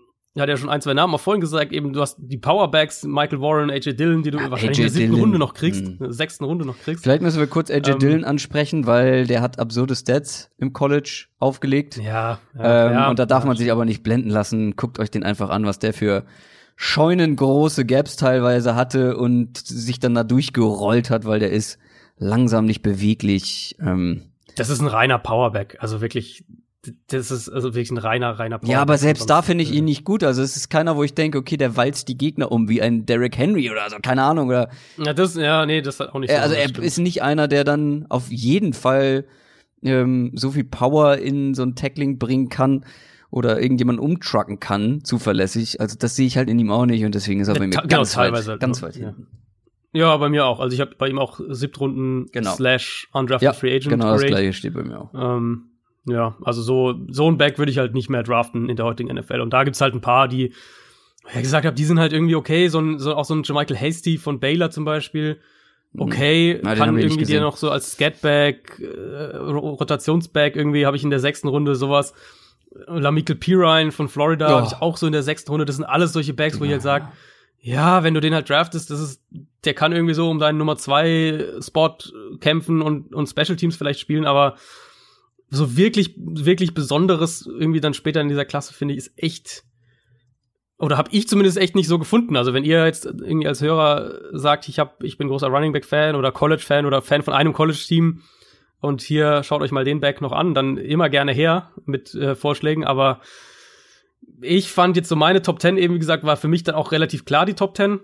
hat ja schon ein, zwei Namen auch vorhin gesagt, eben, du hast die Powerbacks, Michael Warren, AJ Dillon, die du Ja, wahrscheinlich in der siebten Dillon. Runde noch kriegst, in der sechsten Runde noch kriegst. Vielleicht müssen wir kurz AJ Ähm, Dillon ansprechen, weil der hat absurde Stats im College aufgelegt. Ja, ja, ähm, ja, und da darf ja, man sich aber nicht blenden lassen. Guckt euch den einfach an, was der für scheunengroße Gaps teilweise hatte und sich dann da durchgerollt hat, weil der ist langsam nicht beweglich. Ähm, Das ist ein reiner Powerback, also wirklich, das ist also wirklich ein reiner, reiner Powerback. ja, aber selbst da finde ich äh, ihn nicht gut. Also es ist keiner, wo ich denke, okay, der walzt die Gegner um wie ein Derrick Henry oder so, keine Ahnung. Oder Ja, das, ja, nee, das hat auch nicht er, also er stimmt. ist nicht einer, der dann auf jeden Fall ähm, so viel Power in so ein Tackling bringen kann oder irgendjemanden umtrucken kann, zuverlässig. Also das sehe ich halt in ihm auch nicht und deswegen ist er Ja, bei mir genau, ganz teilweise weit, halt ganz weit ja. hinten. Ja, bei mir auch. Also ich habe bei ihm auch Siebtrunden Genau. slash undrafted Ja, Free Agent genau das gleiche steht bei mir auch. Ähm, ja, also so, so ein Back würde ich halt nicht mehr draften in der heutigen NFL. Und da gibt's halt ein paar, die, ja gesagt habe, die sind halt irgendwie okay. So ein, so, auch so ein Jermichael Hasty von Baylor zum Beispiel. Okay, Na, den kann ich irgendwie dir noch so als Scatback, äh, Ro- Rotationsback irgendwie habe ich in der sechsten Runde sowas. Lamichael Pirine von Florida Oh. habe ich auch so in der sechsten Runde. Das sind alles solche Backs, wo ich halt sage, ja, wenn du den halt draftest, das ist, der kann irgendwie so um deinen Nummer zwei Spot kämpfen und, und Special Teams vielleicht spielen, aber so wirklich, wirklich Besonderes irgendwie dann später in dieser Klasse, finde ich, ist echt, oder habe ich zumindest echt nicht so gefunden. Also wenn ihr jetzt irgendwie als Hörer sagt, ich hab, ich bin großer Running Back Fan oder College Fan oder Fan von einem College Team und hier schaut euch mal den Back noch an, dann immer gerne her mit äh, Vorschlägen, aber ich fand jetzt so meine Top 10 eben, wie gesagt, war für mich dann auch relativ klar die Top 10.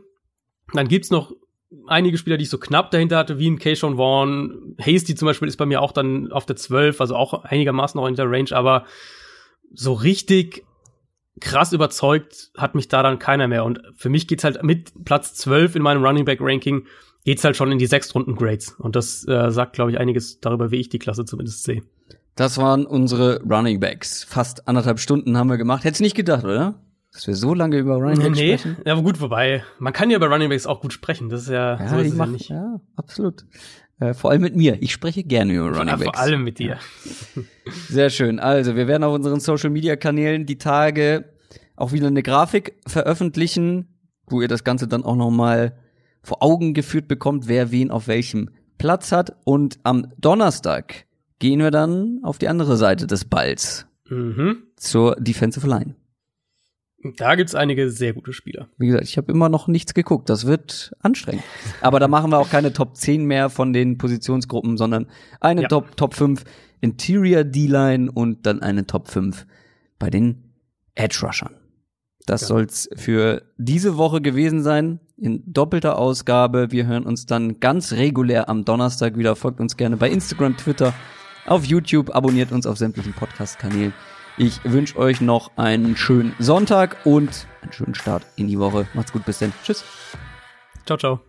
Dann gibt's noch einige Spieler, die ich so knapp dahinter hatte, wie ein Keishon Vaughn. Hasty zum Beispiel ist bei mir auch dann auf der 12, also auch einigermaßen noch in der Range, aber so richtig krass überzeugt hat mich da dann keiner mehr. Und für mich geht's halt mit Platz 12 in meinem Running Back Ranking geht's halt schon in die sechs Runden Grades. Und das äh, sagt, glaube ich, einiges darüber, wie ich die Klasse zumindest sehe. Das waren unsere Running Backs. Fast anderthalb Stunden haben wir gemacht. Hättest nicht gedacht, oder? Dass wir so lange über Running Backs nee, sprechen? ja, aber gut, wobei, man kann ja über Running Backs auch gut sprechen. Das ist ja, Ja, so ist ich mach, ja nicht. ja, absolut. Äh, vor allem mit mir. Ich spreche gerne über Running Ja, Backs. vor allem mit dir. Sehr schön. Also, wir werden auf unseren Social Media Kanälen die Tage auch wieder eine Grafik veröffentlichen, wo ihr das Ganze dann auch nochmal vor Augen geführt bekommt, wer wen auf welchem Platz hat. Und am Donnerstag gehen wir dann auf die andere Seite des Balls Mhm. zur Defensive Line. Da gibt's einige sehr gute Spieler. Wie gesagt, ich habe immer noch nichts geguckt. Das wird anstrengend. Aber da machen wir auch keine Top 10 mehr von den Positionsgruppen, sondern eine Ja. Top, Top 5 Interior D-Line und dann eine Top 5 bei den Edge Rushern. Das Ja. soll's für diese Woche gewesen sein. In doppelter Ausgabe. Wir hören uns dann ganz regulär am Donnerstag wieder. Folgt uns gerne bei Instagram, Twitter, auf YouTube, abonniert uns auf sämtlichen Podcast-Kanälen. Ich wünsche euch noch einen schönen Sonntag und einen schönen Start in die Woche. Macht's gut, bis dann. Tschüss. Ciao, ciao.